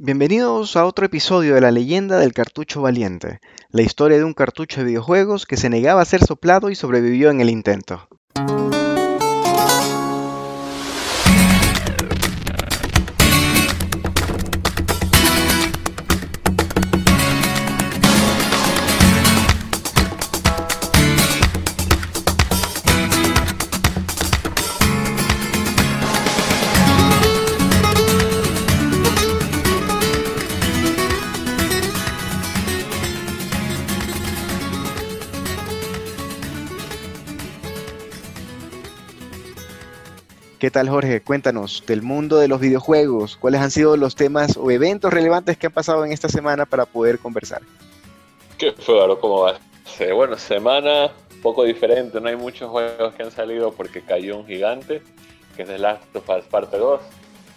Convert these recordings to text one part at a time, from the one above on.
Bienvenidos a otro episodio de la leyenda del cartucho valiente, la historia de un cartucho de videojuegos que se negaba a ser soplado y sobrevivió en el intento. ¿Qué tal Jorge? Cuéntanos del mundo de los videojuegos. ¿Cuáles han sido los temas o eventos relevantes que han pasado en esta semana para poder conversar? ¿Qué fue, ¿Cómo va? Bueno, semana un poco diferente. No hay muchos juegos que han salido porque cayó un gigante, que es The Last of Us Parte 2.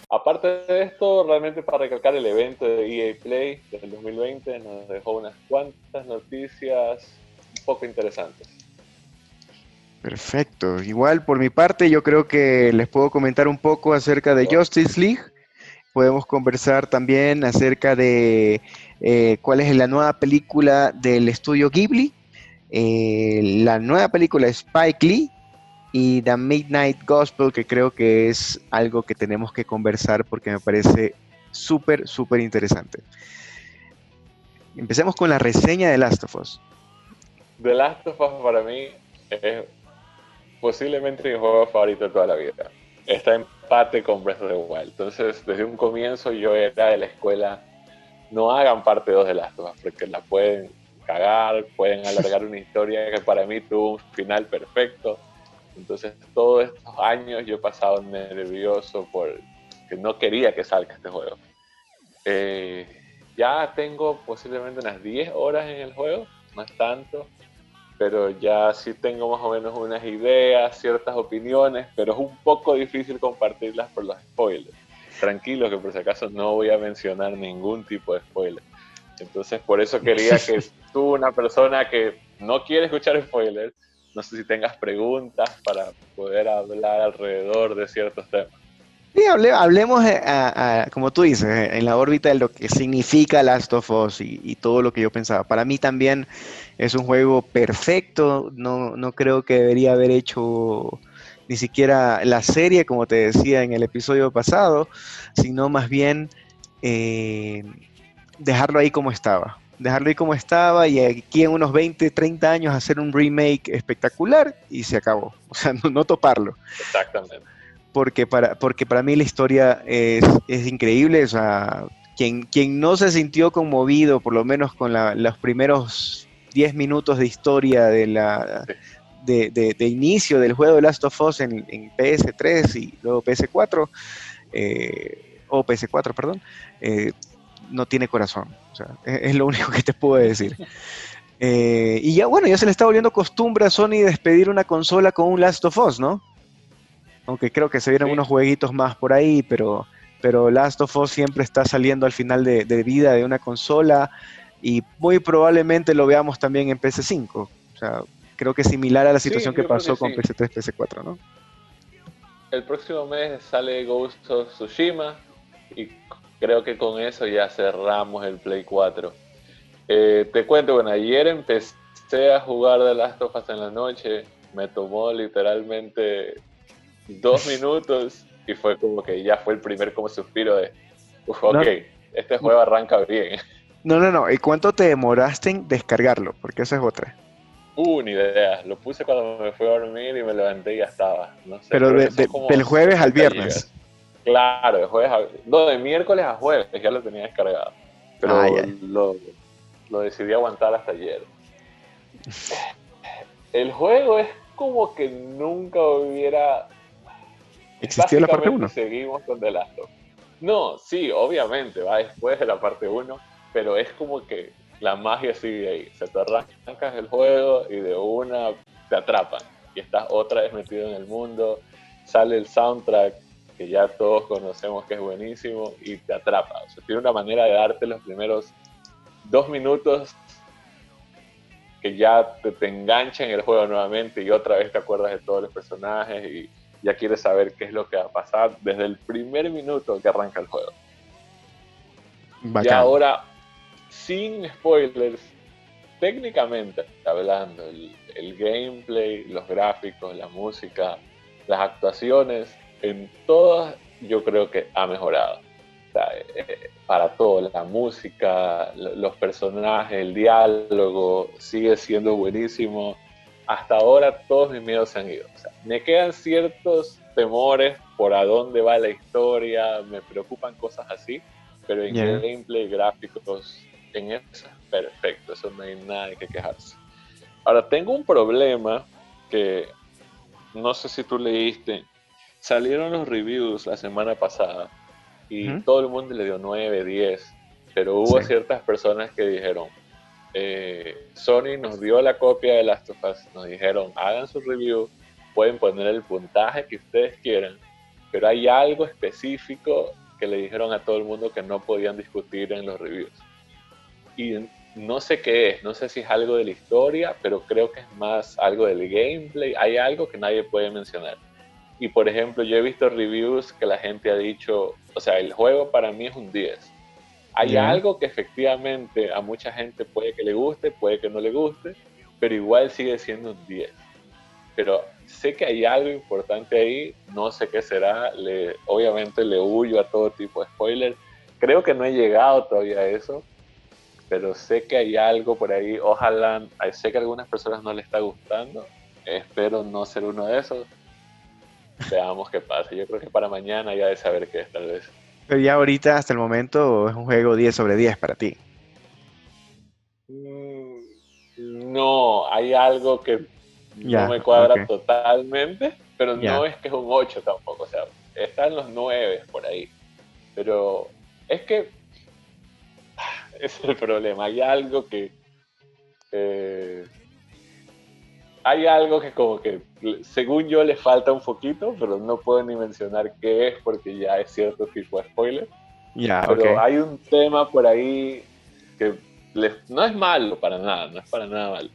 Aparte de esto, realmente para recalcar el evento de EA Play del 2020 nos dejó unas cuantas noticias un poco interesantes. Perfecto. Igual por mi parte yo creo que les puedo comentar un poco acerca de Justice League. Podemos conversar también acerca de eh, cuál es la nueva película del estudio Ghibli, eh, la nueva película Spike Lee y The Midnight Gospel, que creo que es algo que tenemos que conversar porque me parece súper, súper interesante. Empecemos con la reseña de Last of Us. The Last of Us para mí es posiblemente mi juego favorito de toda la vida. Está en empate con Breath of the Wild. Entonces, desde un comienzo yo era de la escuela, no hagan parte 2 de las dos, porque la pueden cagar, pueden alargar una historia que para mí tuvo un final perfecto. Entonces, todos estos años yo he pasado nervioso por que no quería que salga este juego. Eh, ya tengo posiblemente unas 10 horas en el juego, es tanto pero ya sí tengo más o menos unas ideas, ciertas opiniones, pero es un poco difícil compartirlas por los spoilers. Tranquilo que por si acaso no voy a mencionar ningún tipo de spoiler. Entonces por eso quería que tú, una persona que no quiere escuchar spoilers, no sé si tengas preguntas para poder hablar alrededor de ciertos temas. Sí, hablemos, eh, como tú dices, eh, en la órbita de lo que significa Last of Us y, todo lo que yo pensaba. Para mí también es un juego perfecto, no, no creo que debería haber hecho ni siquiera la serie, como te decía en el episodio pasado, sino más bien eh, dejarlo ahí como estaba. Dejarlo ahí como estaba y aquí en unos 20, 30 años hacer un remake espectacular y se acabó. O sea, no toparlo. Exactamente porque para, porque para mí la historia es, increíble. O sea, quien, quien no se sintió conmovido, por lo menos con los primeros 10 minutos de historia de, la, de, inicio del juego de Last of Us en, PS3 y luego PS4, eh, o PS4, perdón, eh, no tiene corazón. O sea, es, lo único que te puedo decir. Eh, y ya bueno, ya se le está volviendo costumbre a Sony despedir una consola con un Last of Us, ¿no? Aunque creo que se vienen unos jueguitos más por ahí, pero, pero Last of Us siempre está saliendo al final de, vida de una consola y muy probablemente lo veamos también en PS5. O sea, creo que es similar a la situación que pasó con PS3, PS4, ¿no? El próximo mes sale Ghost of Tsushima y creo que con eso ya cerramos el Play 4. Eh, te cuento, bueno, ayer empecé a jugar The Last of Us en la noche, me tomó literalmente dos minutos y fue como que ya fue el primer como suspiro de, Uf, ok, este juego arranca bien. No, no, no. ¿Y cuánto te demoraste en descargarlo? Porque esa es otra. Uh, ni idea. Lo puse cuando me fui a dormir y me levanté y ya estaba. No sé, pero, del jueves al viernes. Claro, de jueves a... No, de miércoles a jueves ya lo tenía descargado. Pero ah, lo, lo decidí aguantar hasta ayer. El juego es como que nunca hubiera ¿Existió la parte 1? Seguimos con The Last of No, sí, obviamente, va después de la parte 1, pero es como que la magia sigue ahí. Se te arrancas el juego y de una te atrapan. Y estás otra vez metido en el mundo. Sale el soundtrack que ya todos conocemos que es buenísimo y te atrapa. O sea, tiene una manera de darte los primeros dos minutos que ya te, te engancha en el juego nuevamente y otra vez te acuerdas de todos los personajes y ya quieres saber qué es lo que va a pasar desde el primer minuto que arranca el juego. Y ahora, sin spoilers, técnicamente hablando, el, gameplay, los gráficos, la música, las actuaciones, en todas yo creo que ha mejorado. Eh, para todo, la música, los personajes, el diálogo, sigue siendo buenísimo. Hasta ahora todos mis miedos se han ido. me quedan ciertos temores por a dónde va la historia, me preocupan cosas así, pero en gameplay, gráficos, en eso perfecto, eso no hay nada de que quejarse. Ahora, tengo un problema que no sé si tú leíste, salieron los reviews la semana pasada y todo el mundo le dio 9, 10, pero hubo ciertas personas que dijeron, eh, Sony nos dio la copia de Last of Us, nos dijeron, hagan su review, pueden poner el puntaje que ustedes quieran, pero hay algo específico que le dijeron a todo el mundo que no podían discutir en los reviews. Y no sé qué es, no sé si es algo de la historia, pero creo que es más algo del gameplay. Hay algo que nadie puede mencionar. Y por ejemplo, yo he visto reviews que la gente ha dicho, o sea, el juego para mí es un 10. Hay algo que efectivamente a mucha gente puede que le guste, puede que no le guste, pero igual sigue siendo un 10. Pero sé que hay algo importante ahí, no sé qué será, le, obviamente le huyo a todo tipo de spoilers. Creo que no he llegado todavía a eso, pero sé que hay algo por ahí, ojalá, sé que a algunas personas no le está gustando, espero no ser uno de esos. Veamos qué pasa. Yo creo que para mañana ya de saber qué es, tal vez. Pero ya ahorita, hasta el momento, es un juego 10 sobre 10 para ti. Mm, no, hay algo que no me cuadra totalmente, pero no es que es un 8 tampoco, o sea, están los 9 por ahí. Pero es que ese es el problema, hay algo que... hay algo que como que, según yo, le falta un poquito, pero no puedo ni mencionar qué es porque ya es cierto tipo de spoiler. Ya, pero hay un tema por ahí que no es malo para nada, no es para nada malo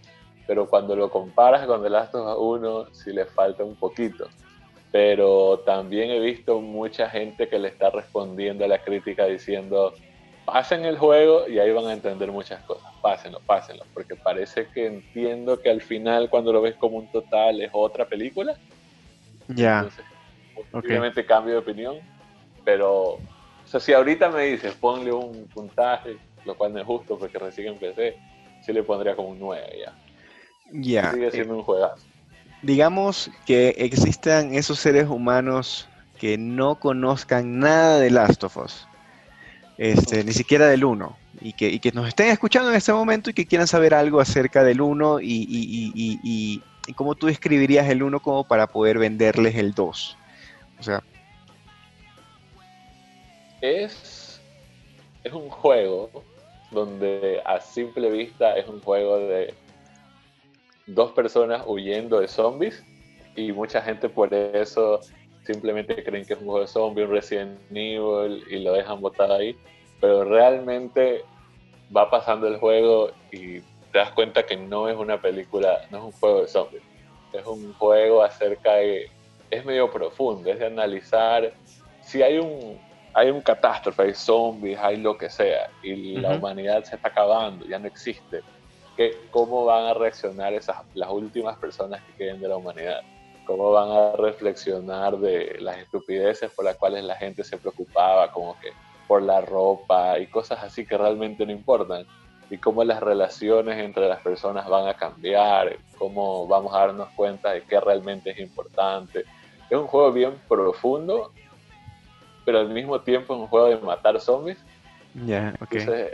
pero cuando lo comparas con The Last of Us 1 sí le falta un poquito. Pero también he visto mucha gente que le está respondiendo a la crítica diciendo, pasen el juego y ahí van a entender muchas cosas, pásenlo, pásenlo, porque parece que entiendo que al final cuando lo ves como un total es otra película. Ya. Entonces, cambio de opinión, pero o sea, si ahorita me dices ponle un puntaje, lo cual no es justo porque recién empecé, sí le pondría como un 9 ya. Ya. Sigue siendo un juegazo. Digamos que existan esos seres humanos que no conozcan nada de Last of Us, este, ni siquiera del 1, y que, que, nos estén escuchando en este momento y que quieran saber algo acerca del 1 y, y, cómo tú describirías el 1 como para poder venderles el 2. O sea. Es, es un juego donde a simple vista es un juego de dos personas huyendo de zombies y mucha gente por eso simplemente creen que es un juego de zombies, un Resident Evil y lo dejan botado ahí, pero realmente va pasando el juego y te das cuenta que no es una película, no es un juego de zombies, es un juego acerca de, es medio profundo, es de analizar si hay un, hay un catástrofe, hay zombies, hay lo que sea, y la humanidad se está acabando, ya no existe cómo van a reaccionar esas, las últimas personas que queden de la humanidad, cómo van a reflexionar de las estupideces por las cuales la gente se preocupaba, como que por la ropa y cosas así que realmente no importan, y cómo las relaciones entre las personas van a cambiar, cómo vamos a darnos cuenta de qué realmente es importante. Es un juego bien profundo, pero al mismo tiempo es un juego de matar zombies.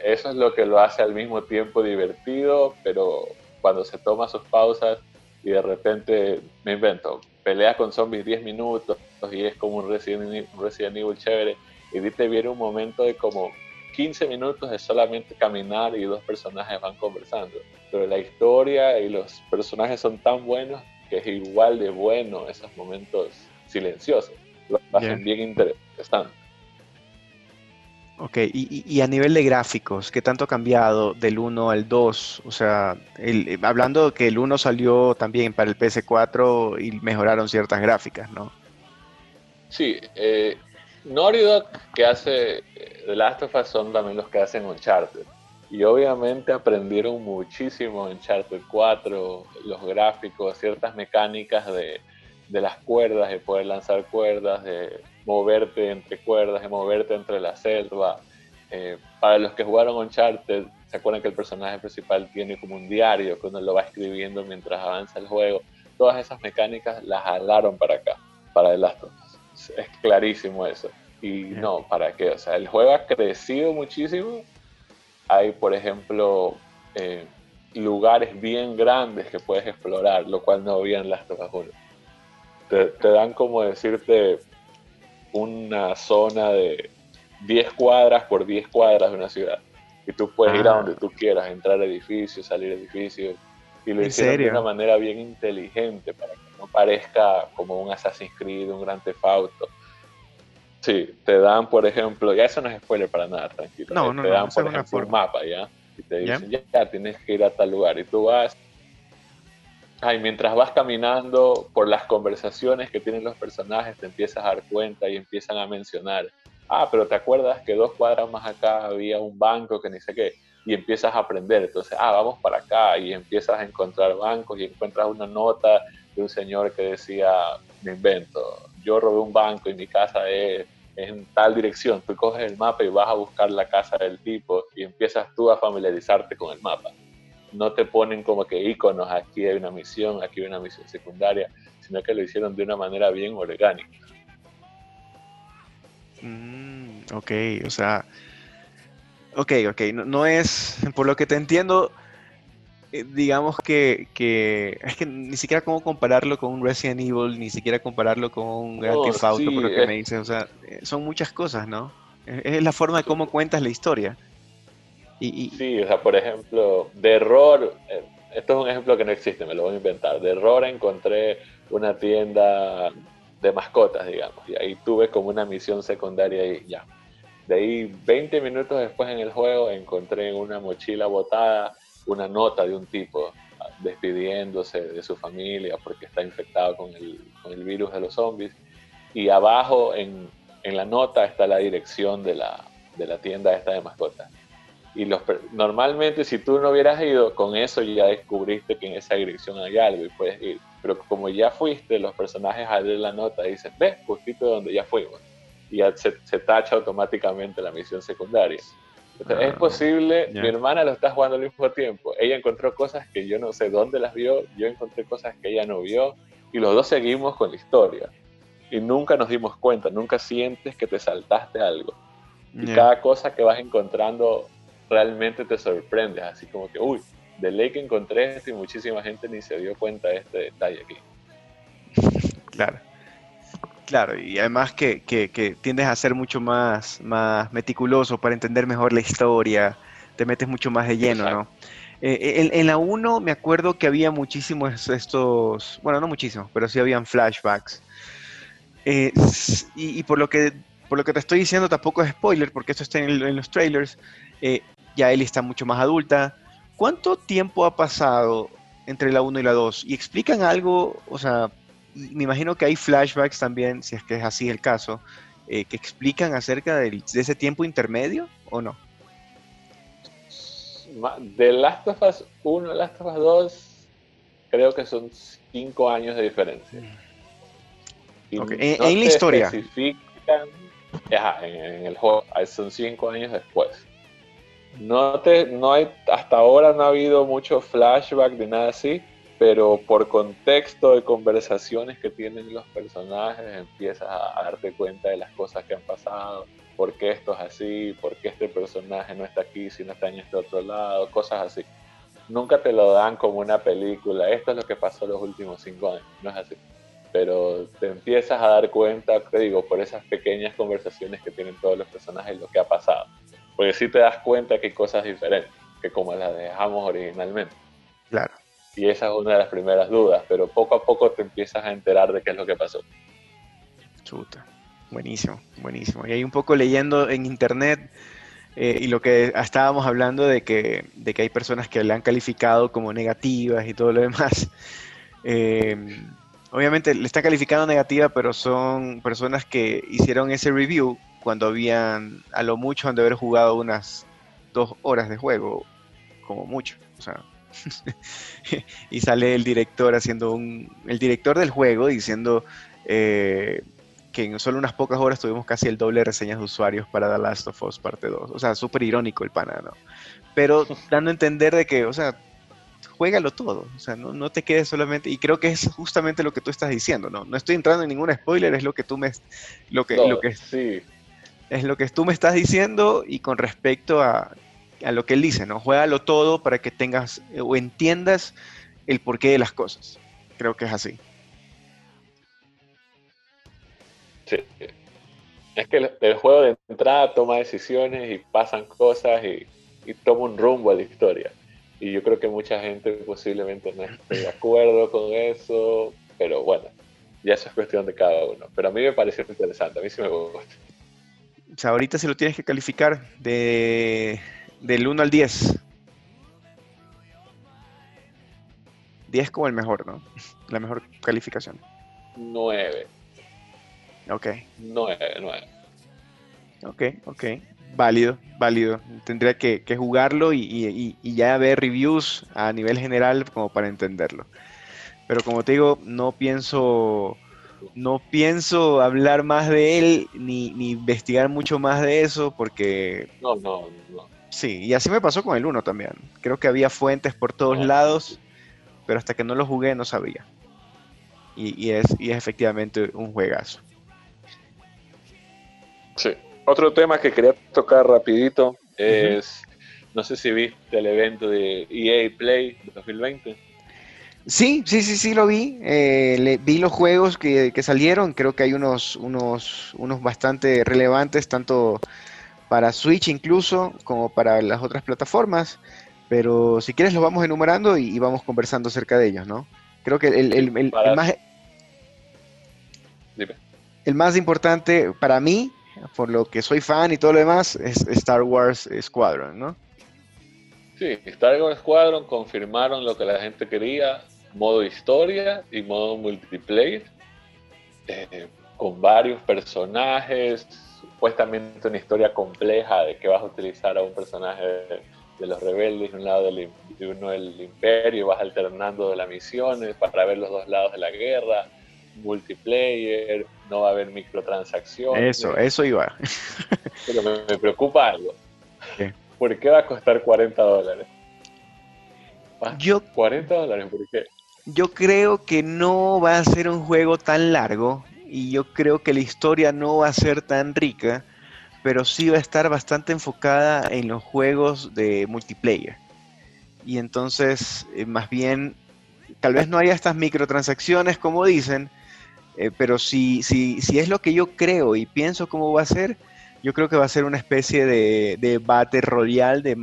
Eso es lo que lo hace al mismo tiempo divertido, pero cuando se toma sus pausas y de repente, me invento, pelea con zombies 10 minutos y es como un Resident, Evil, chévere, y te viene un momento de como 15 minutos de solamente caminar y dos personajes van conversando. Pero la historia y los personajes son tan buenos que es igual de bueno esos momentos silenciosos. Lo hacen bien interesante. Ok, y, a nivel de gráficos, ¿qué tanto ha cambiado del 1 al 2? O sea, el, hablando que el 1 salió también para el PS4 y mejoraron ciertas gráficas, ¿no? Sí, eh, Naughty Dog que hace eh, The Last of Us son también los que hacen Uncharted. Y obviamente aprendieron muchísimo en Uncharted 4, los gráficos, ciertas mecánicas de, de las cuerdas, de poder lanzar cuerdas, de moverte entre cuerdas, moverte entre la selva. Eh, para los que jugaron Uncharted, se acuerdan que el personaje principal tiene como un diario que uno lo va escribiendo mientras avanza el juego. Todas esas mecánicas las jalaron para acá, para The Last of Us. Es clarísimo eso. Y no, ¿para qué? O sea, el juego ha crecido muchísimo. Hay, por ejemplo, eh, lugares bien grandes que puedes explorar, lo cual no había en Last of Us 1. Te, te dan como decirte una zona de 10 cuadras por 10 cuadras de una ciudad y tú puedes ir a ah. donde tú quieras, entrar a edificios, salir a edificios. Y lo hicieron de una manera bien inteligente para que no parezca como un Assassin's Creed, un Gran Theft Auto. Sí, te dan, por ejemplo, ya eso no es spoiler para nada, tranquilo. No, no, te dan, por ejemplo, un mapa, ¿ya? Y te dicen, ¿Ya? tienes que ir a tal lugar. Y tú vas. Ay, mientras vas caminando por las conversaciones que tienen los personajes, te empiezas a dar cuenta y empiezan a mencionar ah, pero te acuerdas que dos cuadras más acá había un banco que ni sé qué, y empiezas a aprender, entonces, ah, vamos para acá, y empiezas a encontrar bancos y encuentras una nota de un señor que decía, me invento, yo robé un banco y mi casa es, en tal dirección, tú coges el mapa y vas a buscar la casa del tipo y empiezas tú a familiarizarte con el mapa. No te ponen como que iconos, aquí hay una misión, aquí hay una misión secundaria, sino que lo hicieron de una manera bien orgánica. Mm, ok, o sea, ok, ok, no, es, por lo que te entiendo, eh, digamos que, es que ni siquiera cómo compararlo con un Resident Evil, ni siquiera compararlo con un Grand Theft Auto, por lo que me dices, o sea, eh, son muchas cosas, ¿no? Es, la forma de cómo cuentas la historia. Y, Sí, o sea, por ejemplo, de error, eh, esto es un ejemplo que no existe, me lo voy a inventar, de error encontré una tienda de mascotas, digamos. Y ahí tuve como una misión secundaria y ya. De ahí, 20 minutos después en el juego, encontré en una mochila botada una nota de un tipo despidiéndose de su familia porque está infectado con el, con el virus de los zombies. Y abajo en, en, la nota está la dirección de la, de la tienda esta de mascotas. Y los, normalmente si tú no hubieras ido, con eso ya descubriste que en esa dirección hay algo y puedes ir pero como ya fuiste, los personajes al leer la nota dicen, ve, justito donde ya fuimos. Y ya se, tacha automáticamente la misión secundaria. Entonces, es ah, posible, mi hermana lo está jugando al mismo tiempo. Ella encontró cosas que yo no sé dónde las vio, yo encontré cosas que ella no vio, y los dos seguimos con la historia. Y nunca nos dimos cuenta, nunca sientes que te saltaste algo. Y cada cosa que vas encontrando realmente te sorprende, así como que, uy, de ley que encontré esto y muchísima gente ni se dio cuenta de este detalle aquí. Claro. Claro, y además que, que, tiendes a ser mucho más, más meticuloso para entender mejor la historia, te metes mucho más de lleno, ¿no? Eh, en, la 1 me acuerdo que había muchísimos estos, bueno, no muchísimos, pero sí habían flashbacks. Eh, y, por, lo que, por lo que te estoy diciendo tampoco es spoiler, porque esto está en, los trailers, eh, ya Ellie está mucho más adulta, ¿Cuánto tiempo ha pasado entre la 1 y la 2? ¿Y explican algo? O sea, me imagino que hay flashbacks también, si es que es así el caso, eh, que explican acerca de, ese tiempo intermedio o no? De Last of Us 1 a Last of Us 2, creo que son 5 años de diferencia. en, la historia. Especifican, en, el juego, son 5 años después. No te, no hay, hasta ahora no ha habido mucho flashback de nada así, pero por contexto de conversaciones que tienen los personajes empiezas a, darte cuenta de las cosas que han pasado, por qué esto es así, por qué este personaje no está aquí, si no está en este otro lado, cosas así. Nunca te lo dan como una película, esto es lo que pasó los últimos cinco años, no es así. Pero te empiezas a dar cuenta, te digo, por esas pequeñas conversaciones que tienen todos los personajes, lo que ha pasado. Porque si te das cuenta que hay cosas diferentes que como las dejamos originalmente. Claro. Y esa es una de las primeras dudas, pero poco a poco te empiezas a enterar de qué es lo que pasó. Chuta, buenísimo, buenísimo. Y ahí un poco leyendo en internet eh, y lo que estábamos hablando de que, de que hay personas que le han calificado como negativas y todo lo demás. Eh, obviamente le está calificando negativa, pero son personas que hicieron ese review cuando habían, a lo mucho, han de haber jugado unas dos horas de juego, como mucho. O sea, y sale el director haciendo un, el director del juego diciendo eh, que en solo unas pocas horas tuvimos casi el doble de reseñas de usuarios para The Last of Us parte 2. O sea, súper irónico el pana, ¿no? Pero dando a entender de que, o sea, juégalo todo, o sea, no, no, te quedes solamente, y creo que es justamente lo que tú estás diciendo, ¿no? No estoy entrando en ningún spoiler, es lo que tú me, lo que, lo que, sí. Es lo que tú me estás diciendo y con respecto a, a lo que él dice, ¿no? Juégalo todo para que tengas o entiendas el porqué de las cosas. Creo que es así. Sí. Es que el, juego de entrada toma decisiones y pasan cosas y, y, toma un rumbo a la historia. Y yo creo que mucha gente posiblemente no esté de acuerdo con eso, pero bueno, ya eso es cuestión de cada uno. Pero a mí me pareció interesante, a mí sí me gusta. O sea, ahorita si lo tienes que calificar de del 1 al 10. 10 como el mejor, ¿no? La mejor calificación. 9. Ok. 9, 9. Ok, ok. Válido, válido. Tendría que, jugarlo y, ya ver reviews a nivel general como para entenderlo. Pero como te digo, no pienso, no pienso hablar más de él ni, ni investigar mucho más de eso porque... No, no, no. Sí, y así me pasó con el 1 también. Creo que había fuentes por todos lados, pero hasta que no lo jugué no sabía. Y, es, y es efectivamente un juegazo. Sí. Otro tema que quería tocar rapidito es, no sé si viste el evento de EA Play 2020. Sí, sí, sí, sí lo vi. Eh, vi los juegos que, que, salieron. Creo que hay unos, unos, unos bastante relevantes, tanto para Switch incluso, como para las otras plataformas. Pero si quieres los vamos enumerando y, vamos conversando acerca de ellos, ¿no? Creo que el, más... El más importante para mí, por lo que soy fan y todo lo demás, es Star Wars Squadron, ¿no? Sí, Star Wars Squadron confirmaron lo que la gente quería, modo historia y modo multiplayer, eh, con varios personajes, supuestamente una historia compleja de que vas a utilizar a un personaje de, los rebeldes de un lado del, de uno del imperio, vas alternando de las misiones para ver los dos lados de la guerra, multiplayer, no va a haber microtransacciones. Eso, eso iba. Pero me, preocupa algo. ¿Por qué va a costar 40 dólares? Yo, 40 dólares, ¿por qué? Yo creo que no va a ser un juego tan largo y yo creo que la historia no va a ser tan rica, pero sí va a estar bastante enfocada en los juegos de multiplayer. Y entonces, eh, más bien, tal vez no haya estas microtransacciones como dicen, eh, pero si, si, si es lo que yo creo y pienso cómo va a ser, yo creo que va a ser una especie de, de Royale de,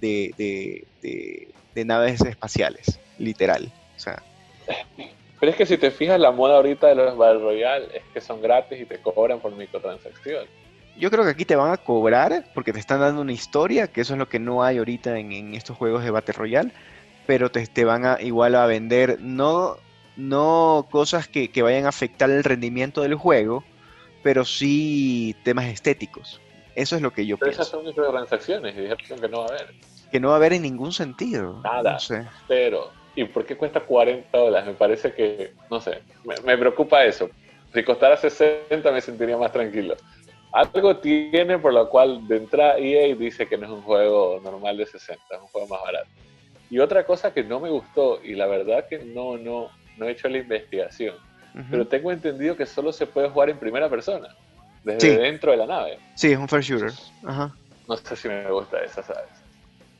de, de, naves espaciales, literal. O sea, pero es que si te fijas, la moda ahorita de los Battle Royale es que son gratis y te cobran por microtransacción. Yo creo que aquí te van a cobrar porque te están dando una historia, que eso es lo que no hay ahorita en, estos juegos de Battle Royale, pero te, te, van a igual a vender no, no cosas que, vayan a afectar el rendimiento del juego, pero sí temas estéticos. Eso es lo que yo pero pienso. Esas son microtransacciones y dijeron que no va a haber. Que no va a haber en ningún sentido. Nada. Pero ¿Y por qué cuesta 40 dólares? Me parece que, no sé, me, preocupa eso. Si costara 60 me sentiría más tranquilo. Algo tiene por lo cual de entrada EA dice que no es un juego normal de 60, es un juego más barato. Y otra cosa que no me gustó, y la verdad que no, no, no he hecho la investigación, pero tengo entendido que solo se puede jugar en primera persona, desde dentro de la nave. Sí, es un first shooter. Ajá. No sé si me gusta esa, ¿sabes?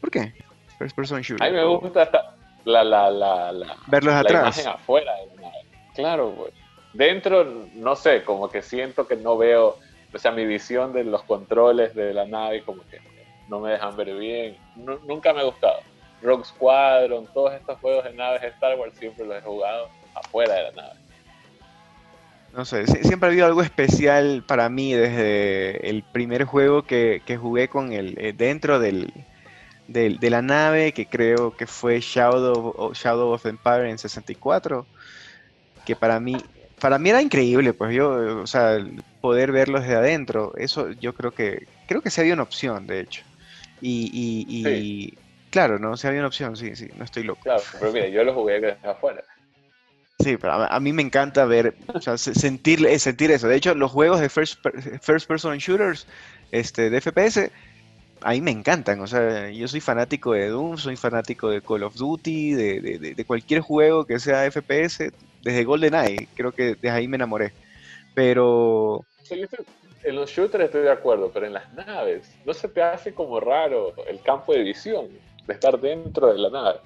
¿Por qué? First person shooter. A mí me gusta la, la, la, la, verlos la atrás. imagen afuera de la nave. Claro, pues. Dentro, no sé, como que siento que no veo, o sea, mi visión de los controles de la nave como que no me dejan ver bien. nunca me ha gustado. Rogue Squadron, todos estos juegos de naves de Star Wars siempre los he jugado afuera de la nave. No sé, siempre ha habido algo especial para mí desde el primer juego que, que jugué con el eh, dentro del, de, la nave, que creo que fue Shadow, Shadow of Empire en 64, que para mí, para mí era increíble, pues yo, o sea, poder verlos de adentro, eso yo creo que, creo que sí había una opción, de hecho. Y, y, claro, ¿no? Sí había una opción, sí, sí, no estoy loco. Claro, pero mira, yo lo jugué desde afuera. Sí, pero a, mí me encanta ver, o sea, sentir, eh, sentir eso. De hecho, los juegos de first, first person shooters, este, de FPS, a mí me encantan. O sea, yo soy fanático de Doom, soy fanático de Call of Duty, de, cualquier juego que sea FPS, desde GoldenEye, creo que desde ahí me enamoré. Pero... en los shooters estoy de acuerdo, pero en las naves, ¿no se te hace como raro el campo de visión de estar dentro de la nave?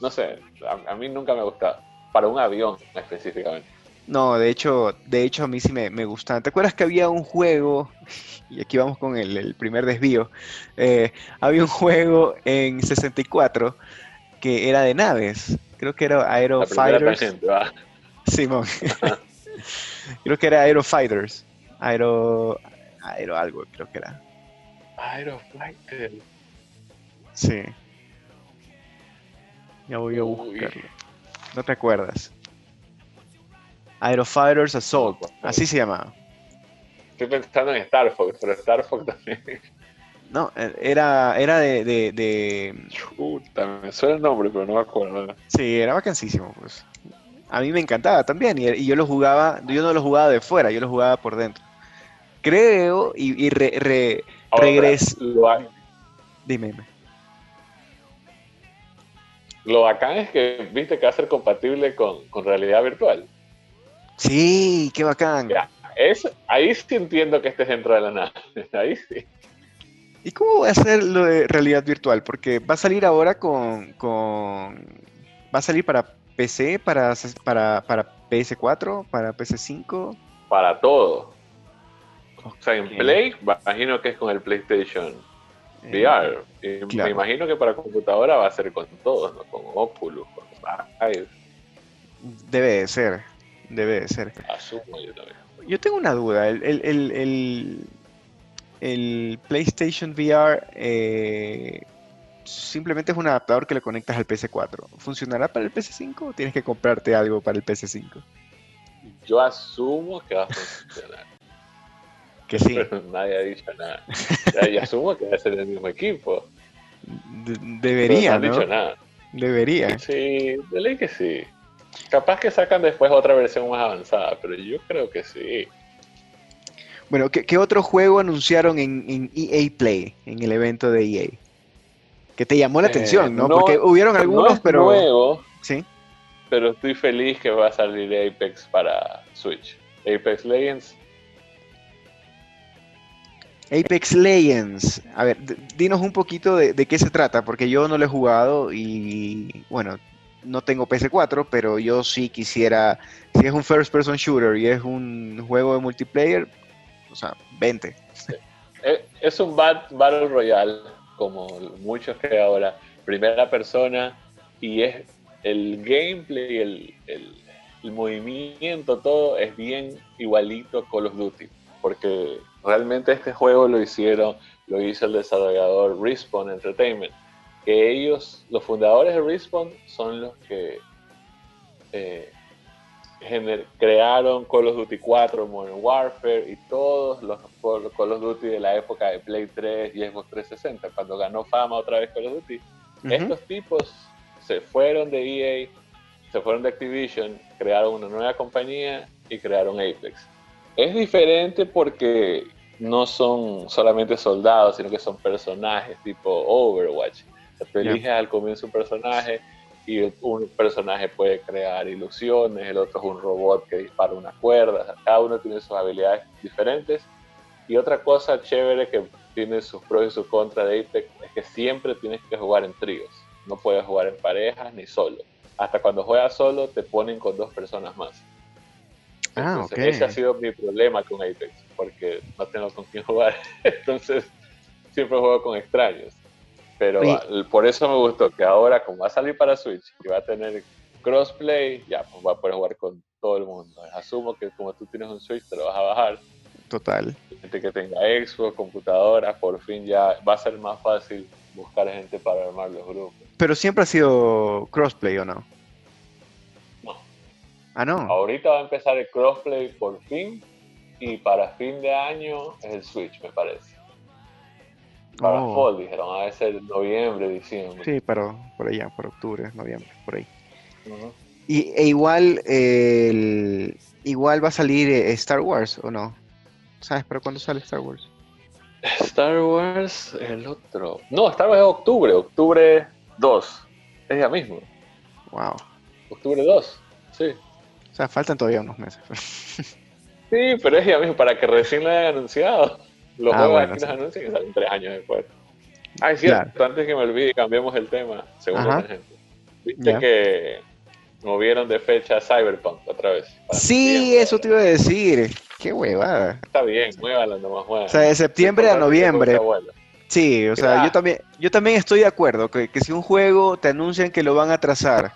No sé, a, a mí nunca me ha gustado, para un avión específicamente. No, de hecho, de hecho a mí sí me, me gustan. ¿Te acuerdas que había un juego, y aquí vamos con el, primer desvío, eh, había un juego en 64 que era de naves, creo que era Aero Fighters. Simón. creo que era Aero Fighters. Aero, Aero algo, creo que era. Aero Fighters. Sí. Ya voy a buscarlo. ¿No te acuerdas? Aerofighters Assault, así se llamaba. Estoy pensando en Star Fox, pero Star Fox también. No, era, era de, de, me suena el nombre, pero no me acuerdo. Sí, era vacancísimo, pues. A mí me encantaba también, y, yo lo jugaba, yo no lo jugaba de fuera, yo lo jugaba por dentro. Creo, y, re, regreso. Dime, dime. Lo bacán es que viste que va a ser compatible con realidad virtual. Sí, qué bacán. es, ahí sí entiendo que estés dentro de la nave. Ahí sí. ¿Y cómo va a ser lo de realidad virtual? Porque va a salir ahora con. va a salir para PC, para, para, para PS4, para PS5. Para todo. O sea, en Play, imagino que es con el PlayStation eh, VR. Me imagino que para computadora va a ser con todos, ¿no? Con Oculus, con Debe de ser. Debe de ser. yo tengo una duda. El, PlayStation VR eh, simplemente es un adaptador que le conectas al PS4. ¿Funcionará para el PS5 o tienes que comprarte algo para el PS5? Yo asumo que va a funcionar. que sí. nadie ha dicho nada. yo asumo que va a ser el mismo equipo. debería, no, han dicho nada. Debería. Sí, de ley que sí. Capaz que sacan después otra versión más avanzada, pero yo creo que sí. Bueno, ¿qué, otro juego anunciaron en, EA Play, en el evento de EA? Que te llamó la eh, atención, ¿no? Porque hubieron algunos, pero... Nuevo, sí. Pero estoy feliz que va a salir Apex para Switch. Apex Legends. Apex Legends. A ver, dinos un poquito de, de qué se trata, porque yo no lo he jugado y, bueno, no tengo PS4, pero yo sí quisiera, si es un first person shooter y es un juego de multiplayer, o sea, 20. Eh, es un Battle Royale, como muchos que ahora, primera persona, y es el gameplay, el, movimiento, todo es bien igualito a Call of Duty, porque realmente este juego lo hicieron, lo hizo el desarrollador Respawn Entertainment que ellos, los fundadores de Respawn, son los que eh, crearon Call of Duty 4, Modern Warfare y todos los Call of Duty de la época de Play 3 y Xbox 360, cuando ganó fama otra vez Call of Duty. Estos tipos se fueron de EA, se fueron de Activision, crearon una nueva compañía y crearon Apex. Es diferente porque no son solamente soldados, sino que son personajes tipo Overwatch Tú eliges al comienzo un personaje y un personaje puede crear ilusiones, el otro es un robot que dispara una cuerda, cada uno tiene sus habilidades diferentes. Y otra cosa chévere que tiene sus pros y sus contras de Apex es que siempre tienes que jugar en tríos, no puedes jugar en parejas ni solo. Hasta cuando juegas solo te ponen con dos personas más. ah, Ese ha sido mi problema con Apex, porque no tengo con quién jugar. Entonces siempre juego con extraños. Pero por eso me gustó que ahora, como va a salir para Switch y va a tener crossplay, ya pues va a poder jugar con todo el mundo. Asumo que como tú tienes un Switch, te lo vas a bajar. Total. Gente que tenga Xbox, computadora, por fin ya va a ser más fácil buscar gente para armar los grupos. Pero siempre ha sido crossplay, ¿o no? No. Ah, no. Ahorita va a empezar el crossplay por fin y para fin de año es el Switch, me parece. Para Oh. Fall dijeron, a ser noviembre, diciembre. Sí, pero por allá, por octubre, noviembre, por ahí. Y, e igual, eh, el- igual va a salir eh, Star Wars, ¿o no? ¿Sabes para cuándo sale Star Wars? Star Wars, el otro. No, Star Wars es octubre, octubre 2. Es ya mismo, Wow. octubre 2. Sí. O sea, faltan todavía unos meses. Sí, pero es ya mismo, para que recién lo hayan anunciado. Los Ah, juegos bueno, aquí sí. nos anuncian y salen tres años después. Ah, es cierto, antes que me olvide, cambiemos el tema, segundo Ajá. ejemplo. Viste que movieron de fecha Cyberpunk otra vez. sí, eso te iba a decir. Qué huevada. Está bien, muévala nomás, muévala. O sea, de septiembre a noviembre. Sí, o sea, yo también, yo también estoy de acuerdo que, que si un juego te anuncian que lo van a trazar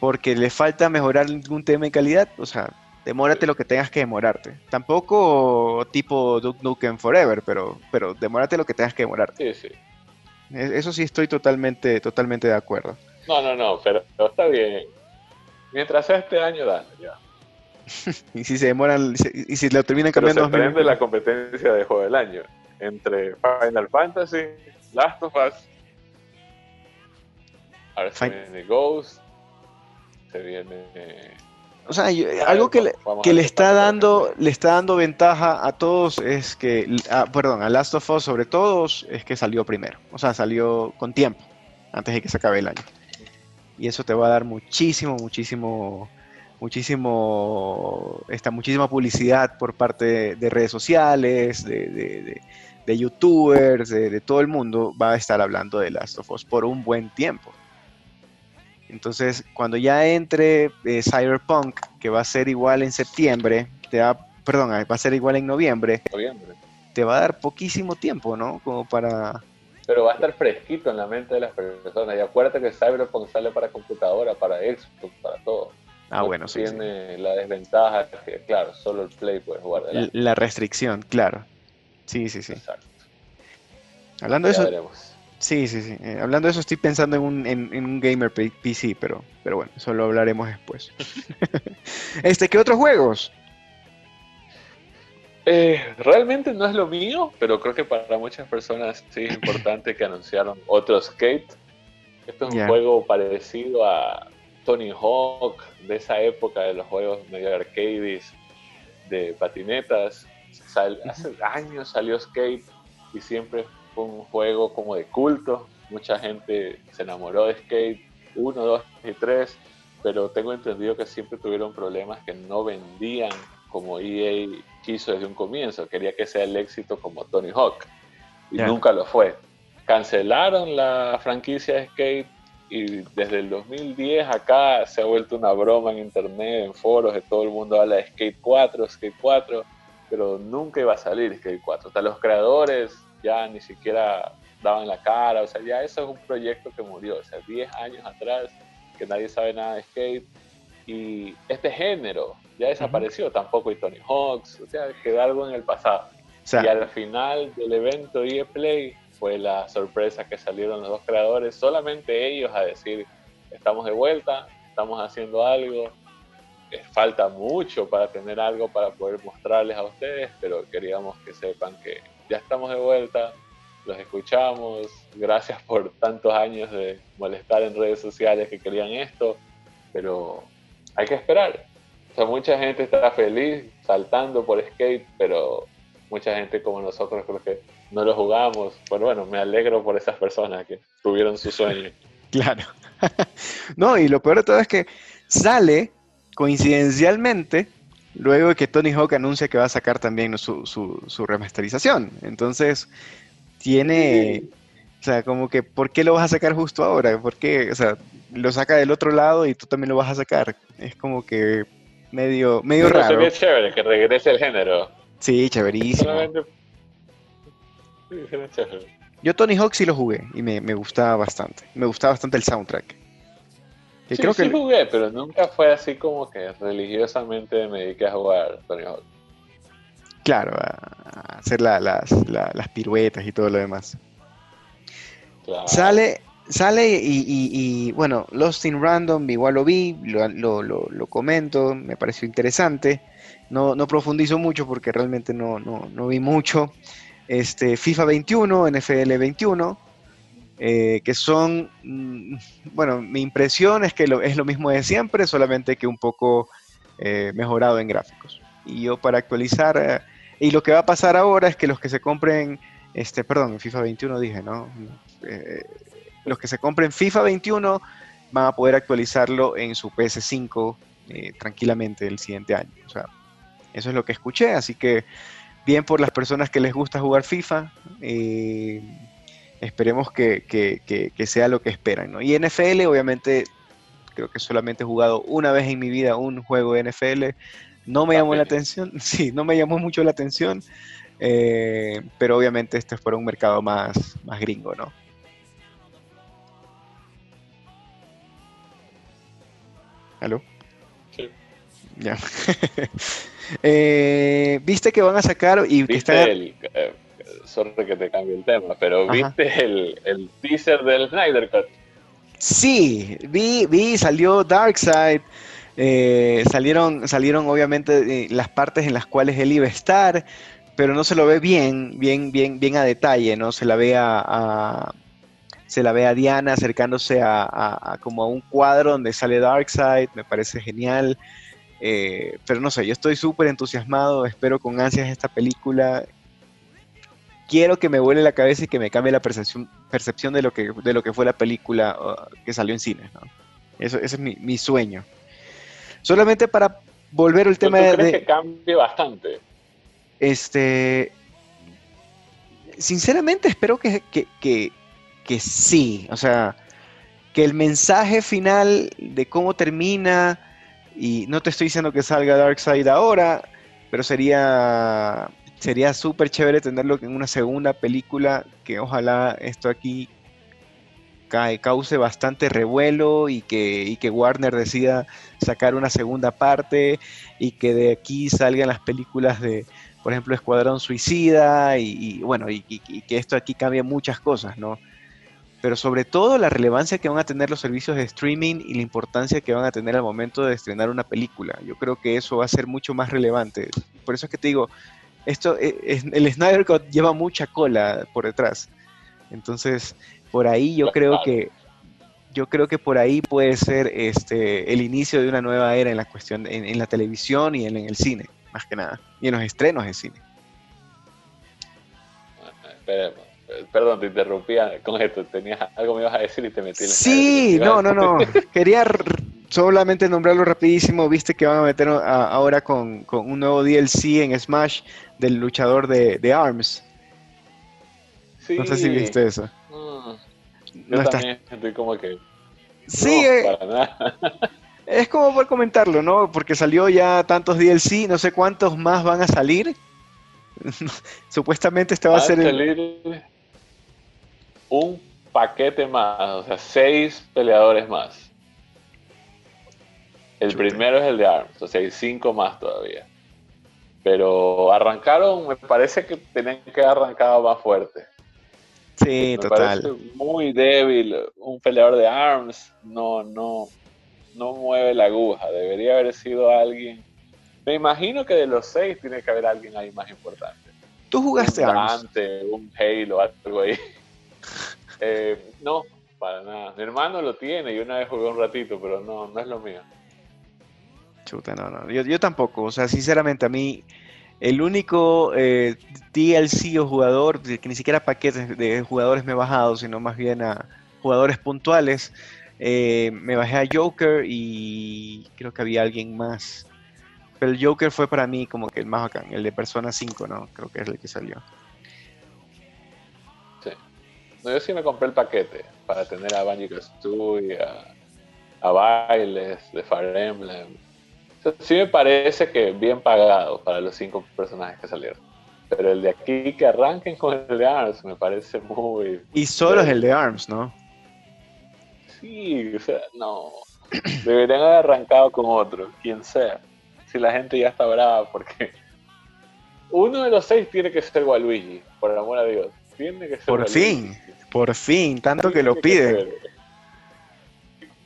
porque le falta mejorar algún tema de calidad, o sea, demórate lo que tengas que demorarte. Tampoco tipo Duke Nukem Forever, pero, pero demórate lo que tengas que demorarte. Sí, sí. Eso sí estoy totalmente, totalmente de acuerdo. No, no, no, pero, pero está bien. Mientras sea este año, dale, ya. Y si se demoran, y si lo terminan Pero cambiando se mil- prende la competencia de juego del año entre Final Fantasy, Last of Us, ahora se viene Ghost, se viene... O sea, yo- algo que le, a que le está dando, le está dando ventaja a todos es que, ah, perdón, a Last of Us sobre todo es que salió primero, o sea, salió con tiempo, antes de que se acabe el año. Y eso te va a dar muchísimo, muchísimo, muchísimo, esta, muchísima publicidad por parte de, de redes sociales, de, de- de- youtubers, de, de todo el mundo, va a estar hablando de Last of Us por un buen tiempo. Entonces, cuando ya entre eh, Cyberpunk, que va a ser igual en septiembre, te va, perdón, va a ser igual en noviembre, noviembre. te va a dar poquísimo tiempo, ¿no? Como para... Pero va a estar fresquito en la mente de las personas. Y acuérdate que Cyberpunk sale para computadora, para Xbox, para todo. Ah, No bueno, sí. sí. Tiene la desventaja que, claro, solo el Play puede jugar de L- La restricción, claro. Sí, sí, sí. Exacto. Hablando de eso, veremos. Sí, sí, sí. Eh, hablando de eso, estoy pensando en un, en, en un gamer PC, pero, pero bueno, eso lo hablaremos después. este, ¿qué otros juegos? Eh, realmente no es lo mío, pero creo que para muchas personas sí es importante que anunciaron otro Skate. Esto es un juego parecido a Tony Hawk, de esa época de los juegos medio arcades de patinetas. Sal- hace años salió Skate y siempre fue un juego como de culto. Mucha gente se enamoró de Skate 1, 2 y 3, pero tengo entendido que siempre tuvieron problemas que no vendían como EA quiso desde un comienzo. Quería que sea el éxito como Tony Hawk y nunca lo fue. Cancelaron la franquicia de Skate y desde el 2010 acá se ha vuelto una broma en internet, en foros, de todo el mundo habla de Skate 4, Skate 4, pero nunca iba a salir Skate 4. Hasta los creadores ya ni siquiera daban la cara, o sea, ya eso es un proyecto que murió, o sea, 10 años atrás que nadie sabe nada de skate y este género ya desapareció, tampoco hay Tony Hawks, o sea, quedó algo en el pasado. O sea, Y al final del evento EA Play fue la sorpresa que salieron los dos creadores, solamente ellos a decir, estamos de vuelta, estamos haciendo algo, eh, falta mucho para tener algo para poder mostrarles a ustedes, pero queríamos que sepan que ya estamos de vuelta, los escuchamos, gracias por tantos años de molestar en redes sociales que querían esto, pero hay que esperar. O sea, mucha gente está feliz saltando por skate, pero mucha gente como nosotros creo que no lo jugamos. Pero bueno, me alegro por esas personas que tuvieron su sueño. Claro. no, y lo peor de todo es que sale coincidencialmente luego de que Tony Hawk anuncia que va a sacar también su, su, su remasterización. Entonces, tiene, o sea, como que, ¿por qué lo vas a sacar justo ahora? ¿Por qué? O sea, lo saca del otro lado y tú también lo vas a sacar. Es como que medio, medio Pero raro. sería chévere que regrese el género. Sí, chéverísimo. Solamente... Sí, sería chévere. Yo Tony Hawk sí lo jugué y me, me gustaba bastante. Me gustaba bastante el soundtrack. Que Sí, creo sí que jugué, pero nunca fue así como que religiosamente me dediqué a jugar Tony Hawk. Claro, a hacer la- las, la- las piruetas y todo lo demás. Claro. Sale sale y, bueno, Lost in Random igual lo vi, lo, lo, comento, me pareció interesante. No, no profundizo mucho porque realmente no, no, vi mucho. Este, FIFA 21, NFL 21, que son, mm, bueno, mi impresión es que es lo mismo de siempre, solamente que un poco eh, mejorado en gráficos. Y yo para actualizar, eh, y lo que va a pasar ahora es que los que se compren, este, perdón, en FIFA 21 dije, ¿no? Eh, los que se compren FIFA 21 van a poder actualizarlo en su PS5 tranquilamente el siguiente año. O sea, eso es lo que escuché, así que bien por las personas que les gusta jugar FIFA. Esperemos que, que, sea lo que esperan. ¿no? Y NFL, obviamente, creo que solamente he jugado una vez en mi vida un juego de NFL. No me llamó la atención, sí, no me llamó mucho la atención, eh, pero obviamente este es para un mercado más, más gringo, ¿no? ¿Aló? Sí. Ya. Eh, ¿Viste que van a sacar y que está... El, eh, sorry que te cambie el tema, pero ¿viste el, el teaser del Snyder Cut? Sí, vi, vi, salió Darkseid. Eh, salieron, salieron obviamente eh, las partes en las cuales él iba a estar, pero no se lo ve bien, bien, bien, bien a detalle, ¿no? Se la ve a, se la ve a Diana acercándose a, como a un cuadro donde sale Darkseid, me parece genial. Eh, pero no sé, yo estoy súper entusiasmado, espero con ansias esta película quiero que me vuele la cabeza y que me cambie la percepción, percepción de, lo que, de lo que fue la película uh, que salió en cine. Eso, ese es mi, sueño. Solamente para volver al tema de... que cambie bastante? Este... Sinceramente espero que, que sí. O sea, que el mensaje final de cómo termina, y no te estoy diciendo que salga Darkseid ahora, pero sería sería súper chévere tenerlo en una segunda película que ojalá esto aquí cause bastante revuelo y que, que Warner decida sacar una segunda parte y que de aquí salgan las películas de, por ejemplo, Escuadrón Suicida y, bueno, y, que esto aquí cambie muchas cosas, ¿no? Pero sobre todo la relevancia que van a tener los servicios de streaming y la importancia que van a tener al momento de estrenar una película. Yo creo que eso va a ser mucho más relevante. Por eso es que te digo, esto, eh, el Snyder Cut lleva mucha cola por detrás. Entonces, por ahí yo creo que yo creo que por ahí puede ser este el inicio de una nueva era en la cuestión en, la televisión y en, el cine, más que nada, y en los estrenos de cine. Perdón, te interrumpía con esto. Tenías algo me ibas a decir y te metí en Sí, no, no, no. Quería solamente nombrarlo rapidísimo. Viste que van a meter ahora con, con, un nuevo DLC en Smash del luchador de, ARMS. no sé si viste eso. Mm. yo también estoy como que. Sí, eh, es como por comentarlo, ¿no? Porque salió ya tantos DLC, no sé cuántos más van a salir. Supuestamente este va, a ser. Salir un paquete más, o sea, seis peleadores más. El primero es el de ARMS, o sea, hay cinco más todavía. Pero arrancaron, me parece que tenían que haber arrancado más fuerte. Sí, me total. Parece muy débil. Un peleador de ARMS no, no, no mueve la aguja. Debería haber sido alguien. Me imagino que de los seis tiene que haber alguien ahí más importante. ¿Tú jugaste un ARMS? un Halo, algo ahí. Eh, no, para nada. Mi hermano lo tiene y una vez jugué un ratito, pero no, no es lo mío. No, no. Yo, tampoco. O sea, sinceramente, a mí, el único eh, DLC o jugador, que ni siquiera paquetes de jugadores me he bajado, sino más bien a jugadores puntuales, eh, me bajé a Joker y creo que había alguien más. Pero el Joker fue para mí como que el más bacán, el de Persona 5, ¿no? Creo que es el que salió. Sí. No, yo sí me compré el paquete para tener a Banjo Kazooie, a, a Bailes de Fire Emblem, sí me parece que bien pagado para los cinco personajes que salieron. Pero el de aquí que arranquen con el de ARMS me parece muy... Y solo es el de ARMS, ¿no? Sí, o sea, no. Deberían haber arrancado con otro, quien sea. Si la gente ya está brava, porque uno de los seis tiene que ser Waluigi, por amor a Dios. Tiene que ser Por fin, Por fin, tanto que lo piden.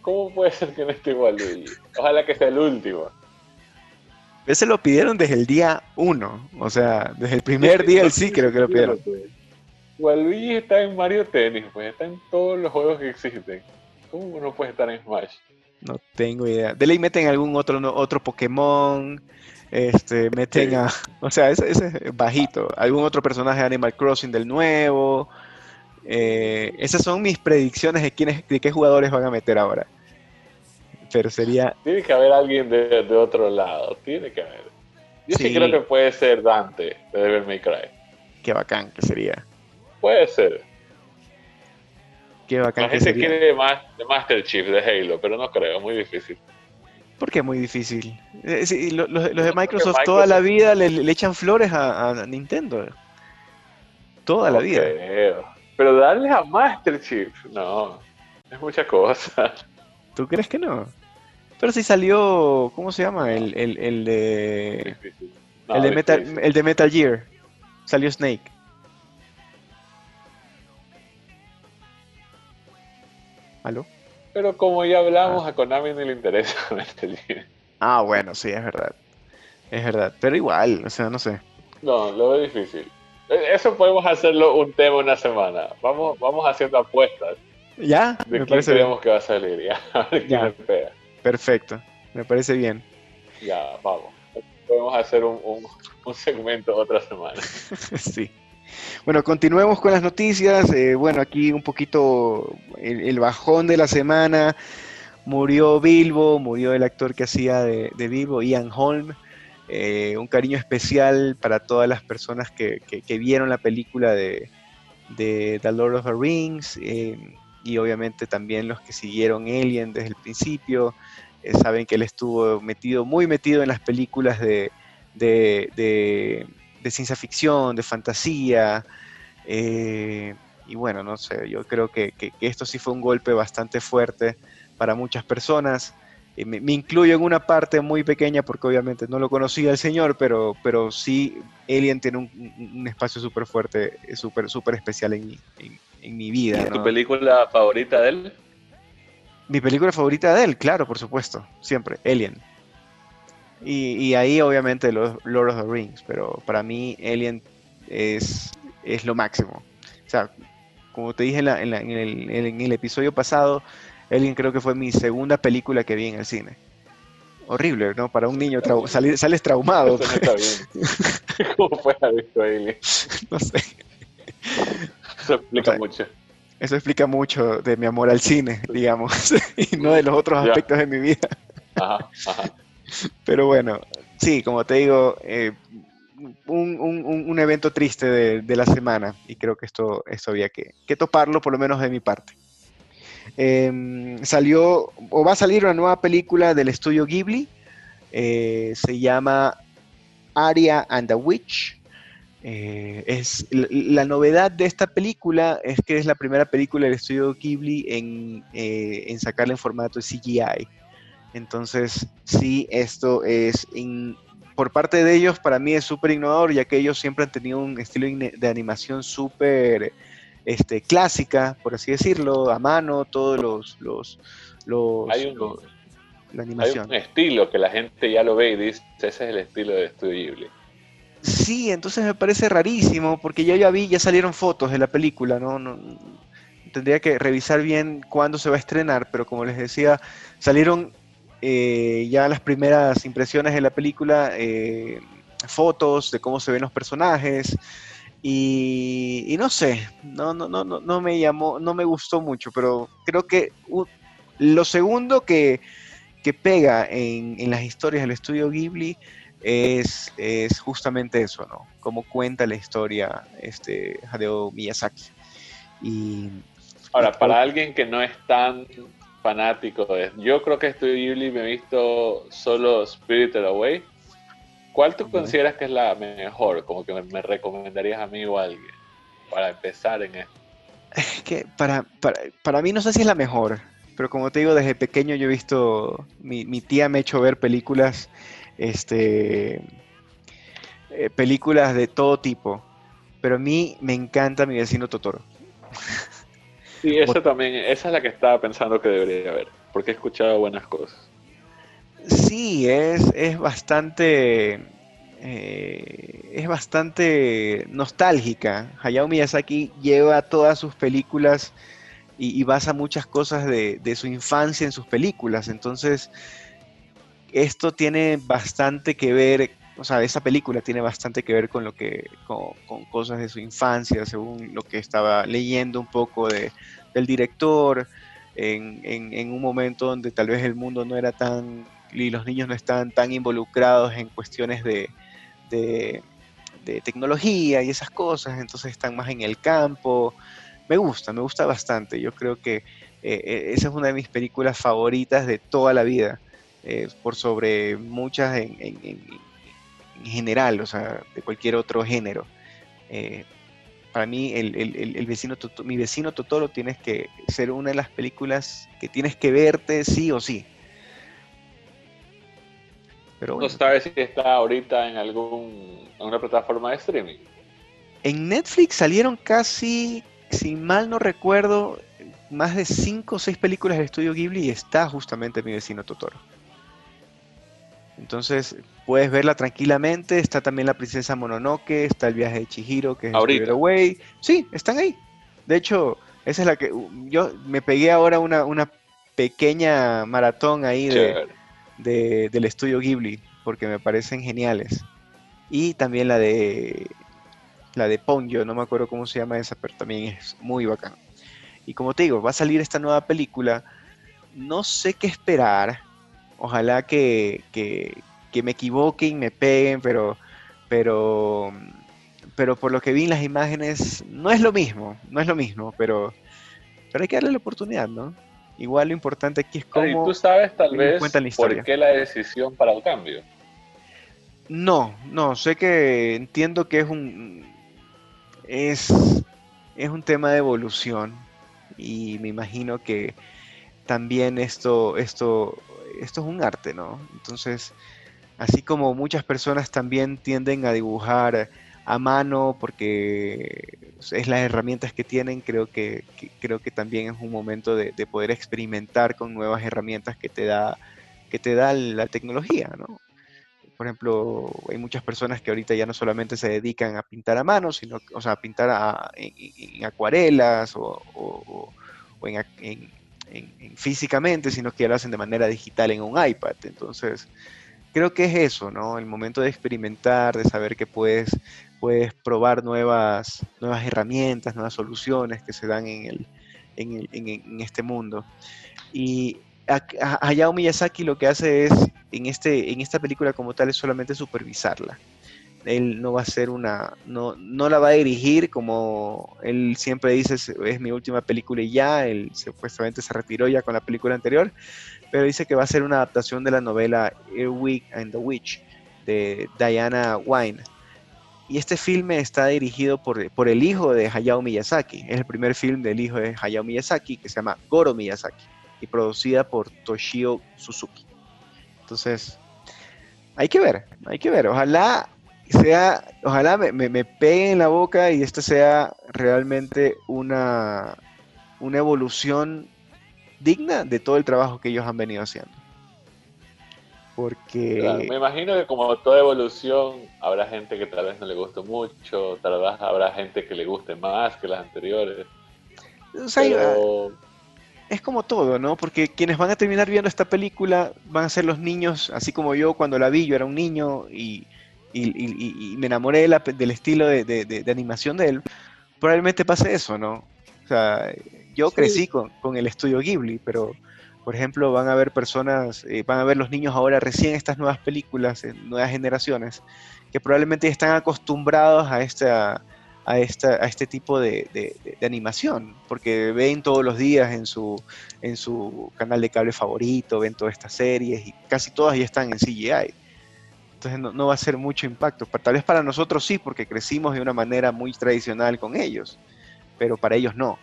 ¿Cómo puede ser que no esté Waluigi? Ojalá que sea el último. Ese lo pidieron desde el día 1, o sea, desde el primer día del sí creo que lo pidieron. Waluigi está en Mario Tennis, pues está en todos los juegos que existen. ¿Cómo no puede estar en Smash? No tengo idea. De ley meten algún otro otro Pokémon, este, meten a, o sea, ese, es bajito. Algún otro personaje de Animal Crossing del nuevo. Eh, esas son mis predicciones de quiénes, de qué jugadores van a meter ahora. Pero sería. Tiene que haber alguien de, otro lado. Tiene que haber. Yo sí. creo que puede ser Dante de Devil May Cry. Qué bacán que sería. Puede ser. Qué bacán La gente quiere más de Master Chief de Halo, pero no creo, muy difícil. ¿Por qué muy difícil? Eh, los, de Microsoft, toda la vida le, echan flores a, Nintendo. Toda la vida. Pero darles a Master Chief, no. Es mucha cosa. ¿Tú crees que no? Pero si salió, ¿cómo se llama? El, el, el de. el, de Metal, el de Metal Gear. Salió Snake. ¿Aló? Pero como ya hablamos, ah. a Konami no le interesa Metal Gear. Ah, bueno, sí, es verdad. Es verdad. Pero igual, o sea, no sé. No, lo veo difícil. E, eso podemos hacerlo un tema una semana. Vamos, vamos haciendo apuestas. ¿Ya? De me parece creemos que va a salir. Ya, a ver ya. me pega. Perfecto. Me parece bien. Ya, vamos. Podemos hacer un, un, un segmento otra semana. sí. Bueno, continuemos con las noticias. Eh, bueno, aquí un poquito el, bajón de la semana. Murió Bilbo, murió el actor que hacía de, Bilbo, Ian Holm. Eh, un cariño especial para todas las personas que, vieron la película de, The Lord of the Rings eh, y obviamente también los que siguieron Alien desde el principio. saben que él estuvo metido, muy metido en las películas de, de ciencia ficción, de fantasía. Eh, y bueno, no sé, yo creo que, esto sí fue un golpe bastante fuerte para muchas personas. Eh, me, incluyo en una parte muy pequeña porque obviamente no lo conocía el señor, pero, pero sí, Alien tiene un, espacio súper fuerte, súper super especial en, en, mi vida. ¿Tu película favorita de él? Mi película favorita de él, claro, por supuesto, siempre, Alien. Y, ahí obviamente los Lord of the Rings, pero para mí Alien es, es lo máximo. O sea, como te dije en, el, episodio pasado, Alien creo que fue mi segunda película que vi en el cine. Horrible, ¿no? Para un niño sales traumado. Eso no está bien. ¿Cómo fue haber visto Alien? No sé. Eso explica mucho. Eso explica mucho de mi amor al cine, digamos, y no de los otros aspectos de mi vida. Ajá, ajá. Pero bueno, sí, como te digo, eh, un, evento triste de, la semana y creo que esto, esto había que, toparlo, por lo menos de mi parte. Em, salió, o va a salir una nueva película del estudio Ghibli, eh, se llama Aria and the Witch. Eh, es, la, novedad de esta película es que es la primera película del estudio Ghibli en, en sacarla en formato CGI. Entonces, sí, esto es, por parte de ellos, para mí es súper innovador, ya que ellos siempre han tenido un estilo de animación súper este, clásica, por así decirlo, a mano, todos los... los, los, hay la animación. Hay un estilo que la gente ya lo ve y dice, ese es el estilo de Studio Ghibli. Sí, entonces me parece rarísimo, porque ya ya vi, ya salieron fotos de la película, ¿no? no tendría que revisar bien cuándo se va a estrenar, pero como les decía, salieron eh, ya las primeras impresiones de la película, eh, fotos de cómo se ven los personajes. Y, no sé, no, no, no, no me llamó, no me gustó mucho, pero creo que lo segundo que, pega en, las historias del estudio Ghibli es, es, justamente eso, ¿no? Cómo cuenta la historia este Hideo Miyazaki. Y, Ahora, para alguien que no es tan fanático. Yo creo que estoy Ghibli me he visto solo Spirited Away. ¿Cuál tú consideras que es la mejor? Como que me, recomendarías a mí o a alguien para empezar en esto. Es que para, para, mí no sé si es la mejor, pero como te digo, desde pequeño yo he visto, mi, tía me ha hecho ver películas, este, eh, películas de todo tipo, pero a mí me encanta mi vecino Totoro. Sí, esa también, esa es la que estaba pensando que debería haber, porque he escuchado buenas cosas. Sí, es, es bastante eh, es bastante nostálgica. Hayao Miyazaki lleva todas sus películas y, basa muchas cosas de, su infancia en sus películas. Entonces, esto tiene bastante que ver, o sea, esa película tiene bastante que ver con lo que, con, cosas de su infancia, según lo que estaba leyendo un poco de, del director, en, en un momento donde tal vez el mundo no era tan y los niños no estaban tan involucrados en cuestiones de, de, tecnología y esas cosas, entonces están más en el campo. Me gusta, me gusta bastante. Yo creo que eh, eh, esa es una de mis películas favoritas de toda la vida, eh, por sobre muchas en, general, o sea, de cualquier otro género. para mí, el, vecino, mi vecino Totoro tienes que ser una de las películas que tienes que verte sí o sí. No sabes si está ahorita en algún una plataforma de streaming. En Netflix salieron casi, si mal no recuerdo, más de 5 o 6 películas del estudio Ghibli y está justamente mi vecino Totoro. Entonces puedes verla tranquilamente. Está también la princesa Mononoke, está el viaje de Chihiro, que es Ahorita. Away. Sí, están ahí. De hecho, esa es la que yo me pegué ahora una, una pequeña maratón ahí de, del estudio Ghibli, porque me parecen geniales. Y también la de la de Ponyo, no me acuerdo cómo se llama esa, pero también es muy bacán. Y como te digo, va a salir esta nueva película. No sé qué esperar. Ojalá que, que, me equivoquen, me peguen, pero, pero, pero por lo que vi en las imágenes, no es lo mismo, no es lo mismo, pero, pero hay que darle la oportunidad, ¿no? Igual lo importante aquí es cómo. tú sabes tal vez por qué la decisión para el cambio? No, no, sé que entiendo que es un. Es, es un tema de evolución. Y me imagino que también esto, esto, esto es un arte, ¿no? Entonces, así como muchas personas también tienden a dibujar a mano porque es las herramientas que tienen, creo que, creo que también es un momento de, poder experimentar con nuevas herramientas que te da, que te da la tecnología, ¿no? Por ejemplo, hay muchas personas que ahorita ya no solamente se dedican a pintar a mano, sino, o sea, a pintar en, acuarelas o, en, físicamente, sino que ya lo hacen de manera digital en un iPad. Entonces, creo que es eso, ¿no? El momento de experimentar, de saber que puedes puedes probar nuevas, nuevas herramientas, nuevas soluciones que se dan en, el, en, este mundo. Y Hayao Miyazaki lo que hace es, en, este, en esta película como tal, es solamente supervisarla. Él no va a ser una, no, no la va a dirigir como él siempre dice, es mi última película y ya, él supuestamente se retiró ya con la película anterior, pero dice que va a ser una adaptación de la novela Earwig and the Witch de Diana Wine y este filme está dirigido por, por, el hijo de Hayao Miyazaki. Es el primer film del hijo de Hayao Miyazaki que se llama Goro Miyazaki y producida por Toshio Suzuki. Entonces, hay que ver, hay que ver. Ojalá sea, ojalá me, me, pegue en la boca y esta sea realmente una, una evolución digna de todo el trabajo que ellos han venido haciendo. Porque... me imagino que como toda evolución, habrá gente que tal vez no le guste mucho, tal vez habrá gente que le guste más que las anteriores. Es como todo, ¿no? Porque quienes van a terminar viendo esta película van a ser los niños, así como yo cuando la vi, yo era un niño y, me enamoré del estilo de, animación de él. Probablemente pase eso, ¿no? O sea, yo crecí con, con el estudio Ghibli, pero por ejemplo, van a ver personas, eh, van a ver los niños ahora recién estas nuevas películas, en nuevas generaciones, que probablemente están acostumbrados a, esta, a, esta, a este tipo de, animación, porque ven todos los días en su, en su canal de cable favorito, ven todas estas series y casi todas ya están en CGI. Entonces no, va a ser mucho impacto. Tal vez para nosotros sí, porque crecimos de una manera muy tradicional con ellos, pero para ellos no.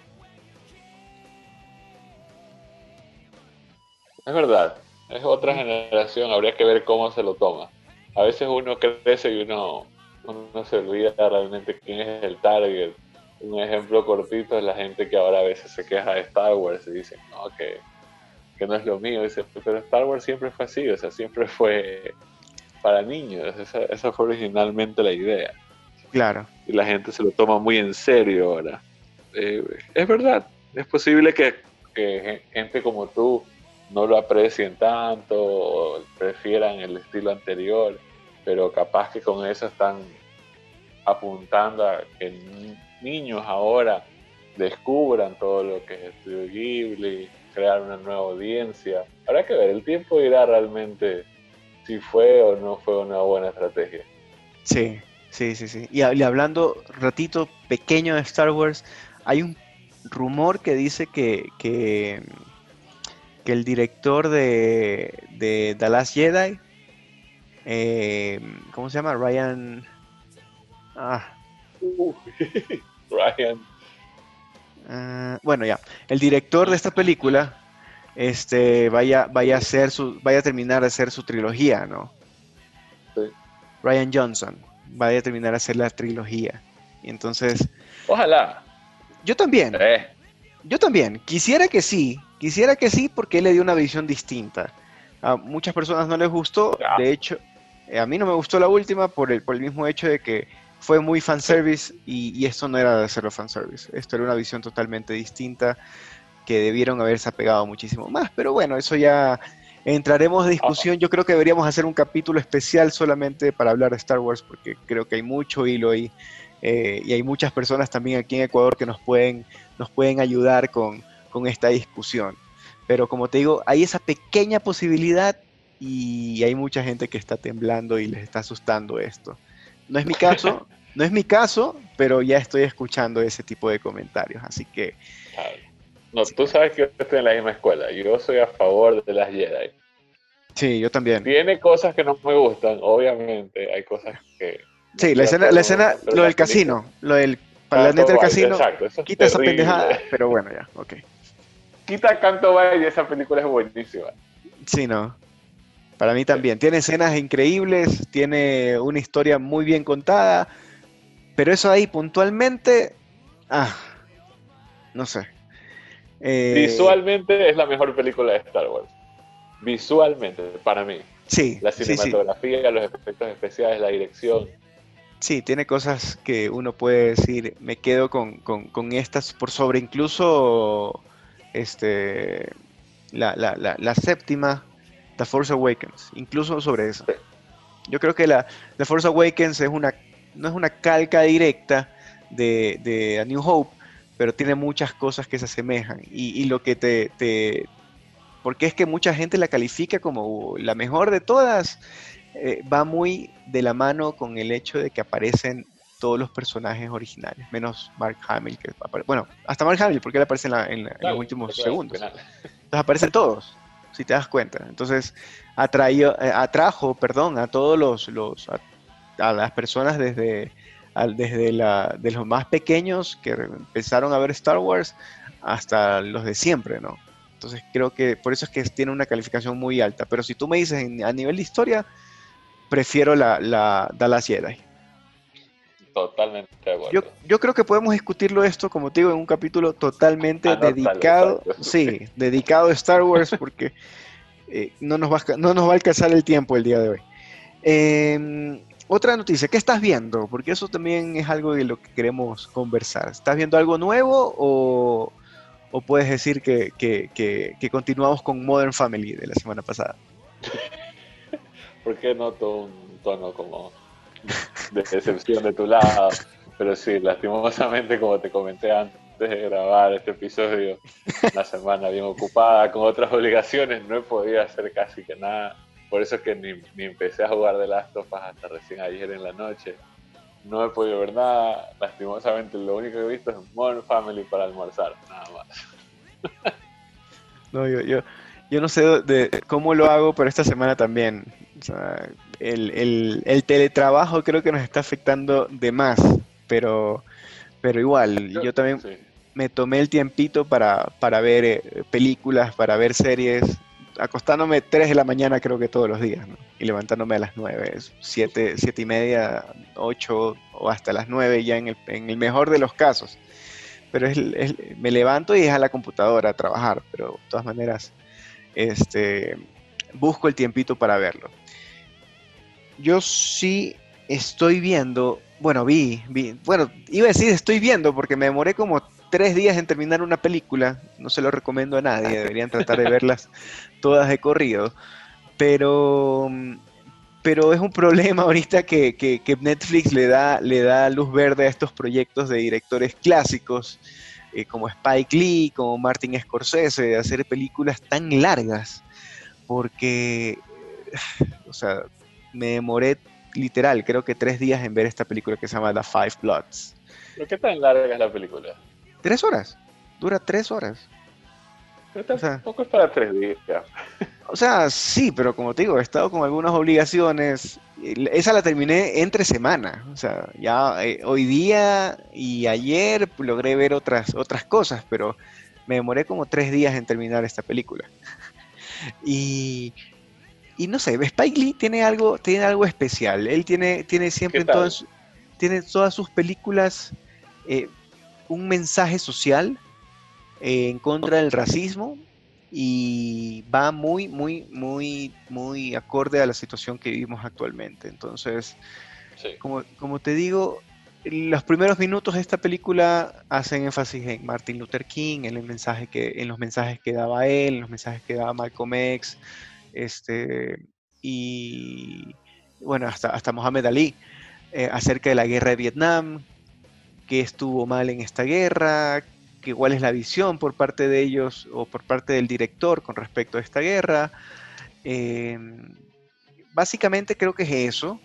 Es verdad, es otra generación, habría que ver cómo se lo toma. A veces uno crece y uno, se olvida realmente quién es el target un ejemplo cortito es la gente que ahora a veces se queja de Star Wars y dice, no, que, no es lo mío. Dice, pero Star Wars siempre fue así, o sea, siempre fue para niños. Esa, fue originalmente la idea. Claro. Y la gente se lo toma muy en serio ahora. Eh, es verdad, es posible que, que gente como tú no lo aprecien tanto o prefieran el estilo anterior, pero capaz que con eso están apuntando a que niños ahora descubran todo lo que es Estudio Ghibli, crear una nueva audiencia. Habrá que ver, el tiempo dirá realmente si fue o no fue una buena estrategia. Sí, sí, sí, sí. Y, hablando ratito pequeño de Star Wars, hay un rumor que dice que, que, el director de, de The Last Jedi, eh, ¿cómo se llama? Ryan... Ah. Ryan. Ah, bueno, ya. El director de esta película este, vaya, vaya, a hacer su, vaya a terminar de hacer su trilogía, ¿no? Sí. Ryan Johnson vaya a terminar de hacer la trilogía. Y entonces. Ojalá. Yo también. Eh. Yo también. Quisiera que sí. Quisiera que sí, porque él le dio una visión distinta. A muchas personas no les gustó. De hecho, a mí no me gustó la última por el, por el mismo hecho de que fue muy fanservice y, y esto no era de hacerlo fanservice. Esto era una visión totalmente distinta que debieron haberse apegado muchísimo más. Pero bueno, eso ya entraremos de discusión. Yo creo que deberíamos hacer un capítulo especial solamente para hablar de Star Wars porque creo que hay mucho hilo ahí eh, y hay muchas personas también aquí en Ecuador que nos pueden, nos pueden ayudar con, con esta discusión. Pero como te digo, hay esa pequeña posibilidad y hay mucha gente que está temblando y les está asustando esto. No es mi caso, no es mi caso, pero ya estoy escuchando ese tipo de comentarios, así que... No, tú sabes que yo estoy en la misma escuela, yo soy a favor de las Jedi. Sí, yo también. Tiene cosas que no me gustan, obviamente, hay cosas que... Sí, la escena, la escena lo del casino, lo del planeta del casino, exacto, quita esa pendejada, pero bueno, ya, ok. Quita Canto Bay y esa película es buenísima. Sí, no. Para mí también. Tiene escenas increíbles, tiene una historia muy bien contada, pero eso ahí puntualmente, ah, no sé. Eh, Visualmente es la mejor película de Star Wars. Visualmente, para mí. Sí. La cinematografía, los efectos especiales, la dirección. Sí, tiene cosas que uno puede decir, me quedo con, estas por sobre incluso este la, la séptima The Force Awakens, incluso sobre eso. Yo creo que la The Force Awakens es una, no es una calca directa de, de A New Hope, pero tiene muchas cosas que se asemejan. Y, lo que te, te, Porque es que mucha gente la califica como la mejor de todas, eh, va muy de la mano con el hecho de que aparecen todos los personajes originales, menos Mark Hamill, que bueno, hasta Mark Hamill, porque él aparece en, los últimos segundos. Entonces aparecen todos si te das cuenta. Entonces, atraído, eh, atrajo, perdón, a todos los, los a, las personas desde, desde la, de los más pequeños que empezaron a ver Star Wars hasta los de siempre, ¿no? Entonces creo que por eso es que tiene una calificación muy alta. Pero si tú me dices a nivel de historia, prefiero la, la Dallas Jedi. Totalmente de acuerdo. Yo, yo, creo que podemos discutirlo esto, como te digo, en un capítulo totalmente dedicado, sí, dedicado a Star Wars, porque eh, no, nos va, no nos va a alcanzar el tiempo el día de hoy. Em, otra noticia, ¿qué estás viendo? Porque eso también es algo de lo que queremos conversar. ¿Estás viendo algo nuevo o, puedes decir que, continuamos con Modern Family de la semana pasada? ¿Por qué noto un tono como de decepción de tu lado. Pero sí, lastimosamente, como te comenté antes de grabar este episodio, una semana bien ocupada con otras obligaciones, no he podido hacer casi que nada. Por eso es que ni, ni empecé a jugar de Last of Us hasta recién ayer en la noche. No he podido ver nada. Lastimosamente, lo único que he visto es Modern Family para almorzar, nada más. No, yo, yo, yo no sé de, cómo lo hago, pero esta semana también. el, teletrabajo creo que nos está afectando de más, pero, pero igual, yo, también me tomé el tiempito para, para ver eh, películas, para ver series, acostándome 3 de la mañana creo que todos los días, y levantándome a las 9, 7, 7 y media, 8 o hasta las 9 ya en el, mejor de los casos. Pero me levanto y es a la computadora a trabajar, pero de todas maneras este, busco el tiempito para verlo. Yo sí estoy viendo, bueno, vi, vi, bueno, iba a decir estoy viendo porque me demoré como tres días en terminar una película, no se lo recomiendo a nadie, deberían tratar de verlas todas de corrido, pero, pero es un problema ahorita que, Netflix le da, le da luz verde a estos proyectos de directores clásicos, eh, como Spike Lee, como Martin Scorsese, de hacer películas tan largas, porque, o sea, me demoré literal, creo que tres días en ver esta película que se llama The Five Bloods. ¿Pero qué tan larga es la película? Tres horas. Dura tres horas. Pero tampoco es para tres días. O sea, sí, pero como te digo, he estado con algunas obligaciones. Esa la terminé entre semana. O sea, ya eh, hoy día y ayer logré ver otras, otras cosas, pero me demoré como tres días en terminar esta película. y, y no sé, Spike Lee tiene algo, tiene algo especial. Él tiene, tiene siempre en todas, tiene todas sus películas eh, un mensaje social eh, en contra del racismo y va muy, muy, muy, muy acorde a la situación que vivimos actualmente. Entonces, como, como te digo, los primeros minutos de esta película hacen énfasis en Martin Luther King, en, el mensaje que, en los mensajes que daba él, en los mensajes que daba Malcolm X, este, y bueno, hasta, hasta Mohamed Ali, eh, acerca de la guerra de Vietnam, qué estuvo mal en esta guerra, que, cuál es la visión por parte de ellos o por parte del director con respecto a esta guerra. Em, básicamente creo que es eso.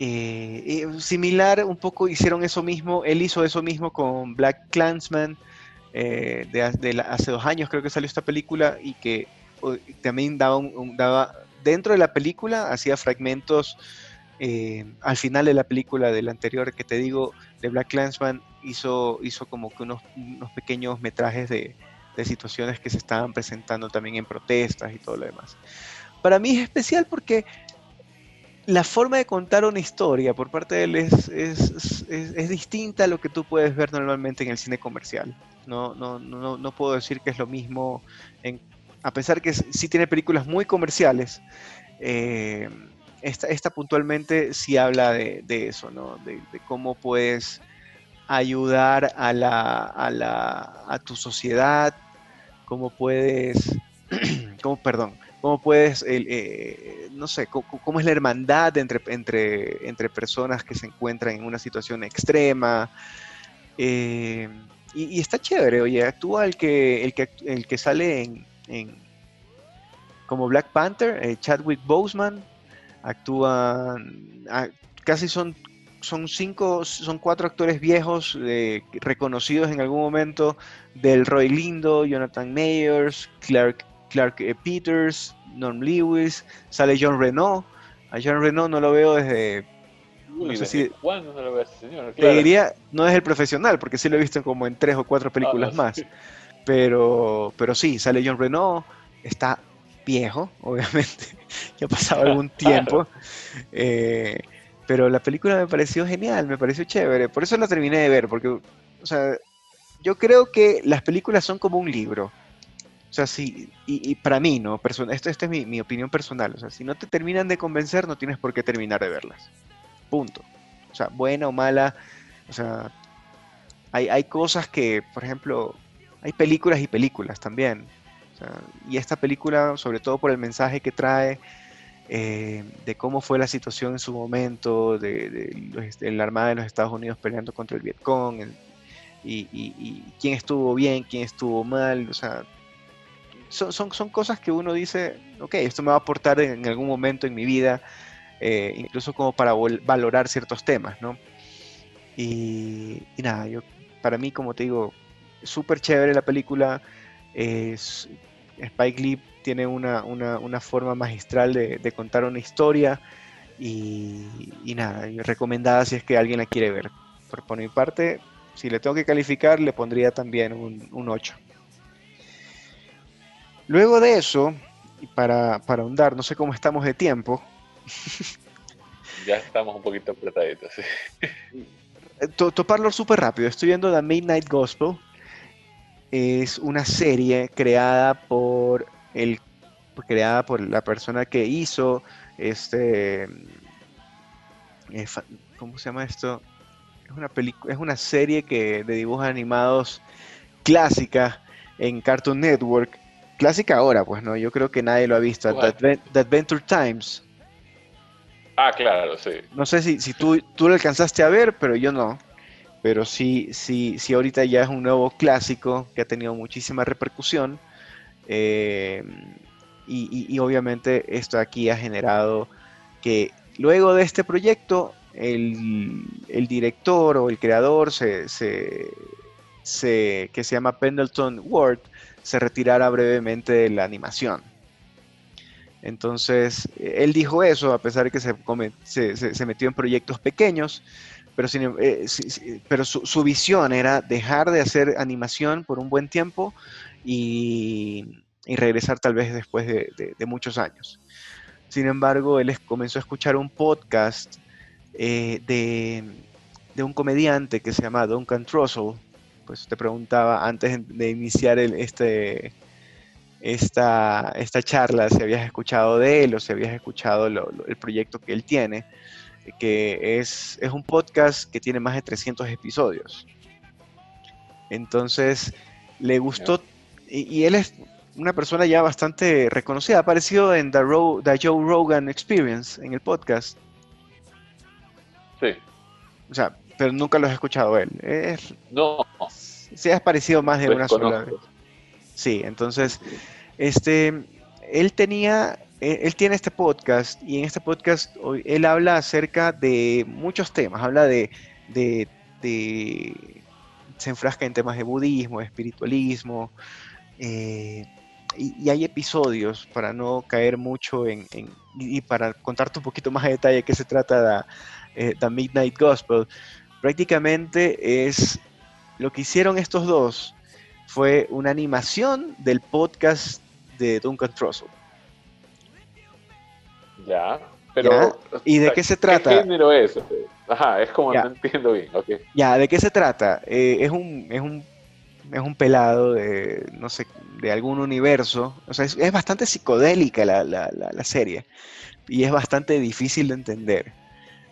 Eh, similar, un poco hicieron eso mismo, él hizo eso mismo con Black Clansman, eh, de, hace dos años creo que salió esta película y que también daba, daba, dentro de la película, hacía fragmentos eh, al final de la película del anterior que te digo, de Black Clansman, hizo, hizo como que unos, pequeños metrajes de, situaciones que se estaban presentando también en protestas y todo lo demás. Para mí es especial porque la forma de contar una historia por parte de él es, es, distinta a lo que tú puedes ver normalmente en el cine comercial. No, no, no, no puedo decir que es lo mismo, en, a pesar que sí tiene películas muy comerciales. Eh, esta, puntualmente sí habla de, eso, ¿no? De, cómo puedes ayudar a, la, a, la, a tu sociedad, cómo puedes, cómo, perdón, cómo puedes, eh, no sé, cómo, es la hermandad entre, entre, entre personas que se encuentran en una situación extrema. Eh, y, está chévere, oye, actúa que, el que, el que sale en, como Black Panther, eh, Chadwick Boseman, actúan, ah, casi son, son cinco, son cuatro actores viejos eh, reconocidos en algún momento, del Roy Lindo, Jonathan Mayers, Clark, Clark eh, Peters, Norm Lewis, sale John Renault, a John Renault no lo veo desde... no sé si, ¿Cuándo no lo veo señor? Te diría, no es el profesional, porque sí lo he visto como en tres o cuatro películas ah, más. Pero, pero sí, sale John Renault, está viejo, obviamente, ya ha pasado algún tiempo. Eh, pero la película me pareció genial, me pareció chévere. Por eso la terminé de ver, porque, o sea, yo creo que las películas son como un libro. O sea, sí, y, para mí, ¿no? esto, esta es mi, opinión personal. O sea, si no te terminan de convencer, no tienes por qué terminar de verlas. Punto. O sea, buena o mala. O sea, hay, hay cosas que, por ejemplo, hay películas y películas también y esta película, sobre todo por el mensaje que trae, eh, de cómo fue la situación en su momento, de, la Armada de los Estados Unidos peleando contra el Vietcong, y, quién estuvo bien, quién estuvo mal, o sea, son, son, cosas que uno dice, ok, esto me va a aportar en, algún momento en mi vida, eh, incluso como para valorar ciertos temas, ¿no? Y, nada, yo, para mí, como te digo, súper chévere la película, es, Spike Lee tiene una, forma magistral de, contar una historia y, nada, recomendada si es que alguien la quiere ver. Por, mi parte, si le tengo que calificar, le pondría también un, 8. Luego de eso, y para, para ahondar, no sé cómo estamos de tiempo. ya estamos un poquito apretaditos. ¿sí? Eh, toparlo súper rápido. Estoy viendo The Midnight Gospel. Es una serie creada por el creada por la persona que hizo este eh, ¿cómo se llama esto? Es una película, es una serie que de dibujos animados clásica en Cartoon Network. Clásica ahora, pues no, yo creo que nadie lo ha visto. The, Adventure Times. Ah, claro, sí. No sé si, si tú, tú lo alcanzaste a ver, pero yo no. Pero sí, sí, sí, ahorita ya es un nuevo clásico que ha tenido muchísima repercusión. Eh, y, obviamente esto aquí ha generado que luego de este proyecto el, director o el creador se, que se llama Pendleton Ward se retirara brevemente de la animación. Entonces, él dijo eso, a pesar de que se, se, metió en proyectos pequeños, pero, eh, pero su, visión era dejar de hacer animación por un buen tiempo y, regresar tal vez después de, muchos años. Sin embargo, él comenzó a escuchar un podcast eh, de, un comediante que se llama Duncan Trussell. Pues te preguntaba antes de iniciar este, esta, esta charla si habías escuchado de él o si habías escuchado el proyecto que él tiene, que es, es un podcast que tiene más de 300 episodios. Entonces, le gustó, y, él es una persona ya bastante reconocida, ha aparecido en The, The Joe Rogan Experience, en el podcast. Sí. O sea, pero nunca lo he escuchado él. Es, no. Se ha parecido más de una sola vez. Sí, entonces, este, él tenía, él, tiene este podcast y en este podcast él habla acerca de muchos temas. Habla de, de, se enfrasca en temas de budismo, de espiritualismo. Eh, y, hay episodios, para no caer mucho en, y para contarte un poquito más de detalle qué se trata de, eh, The Midnight Gospel, prácticamente es lo que hicieron estos dos fue una animación del podcast de Duncan Trussell. Ya, pero... ¿Y de qué se trata? ¿Qué género es? Ajá, es como no entiendo bien. Ya, ¿de qué se trata? Eh, es, un, es, un, es un pelado de, no sé, de algún universo. O sea, es, bastante psicodélica la, la, la serie. Y es bastante difícil de entender.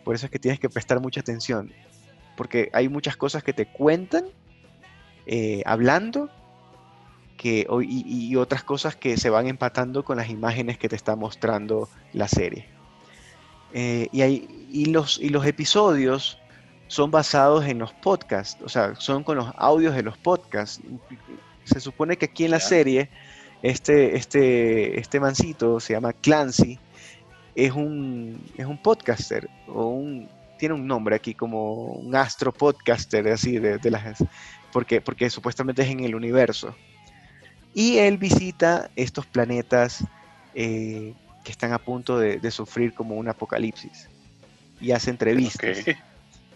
Por eso es que tienes que prestar mucha atención, porque hay muchas cosas que te cuentan eh, hablando que, y, otras cosas que se van empatando con las imágenes que te está mostrando la serie. Eh, y, hay, y, los, y los episodios son basados en los podcasts, o sea, son con los audios de los podcasts. Se supone que aquí en la serie, este, este, este mancito se llama Clancy, es un, es un podcaster, o un, tiene un nombre aquí como un astro podcaster, así, de, de las, porque, porque supuestamente es en el universo. Y él visita estos planetas eh, que están a punto de, sufrir como un apocalipsis. Y hace entrevistas.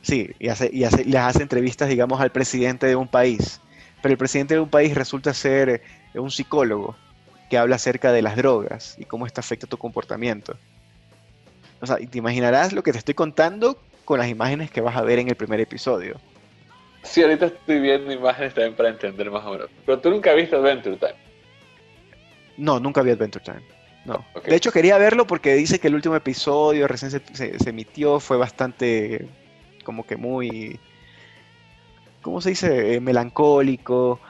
Sí, y, hace, y hace, les hace entrevistas, digamos, al presidente de un país. Pero el presidente de un país resulta ser un psicólogo que habla acerca de las drogas y cómo esto afecta tu comportamiento. O sea, te imaginarás lo que te estoy contando con las imágenes que vas a ver en el primer episodio. Sí, ahorita estoy viendo imágenes también para entender más o menos. Pero tú nunca viste Adventure Time. No, nunca vi Adventure Time. No. De hecho, quería verlo porque dice que el último episodio recién se, emitió, fue bastante como que muy, ¿cómo se dice? Eh, melancólico.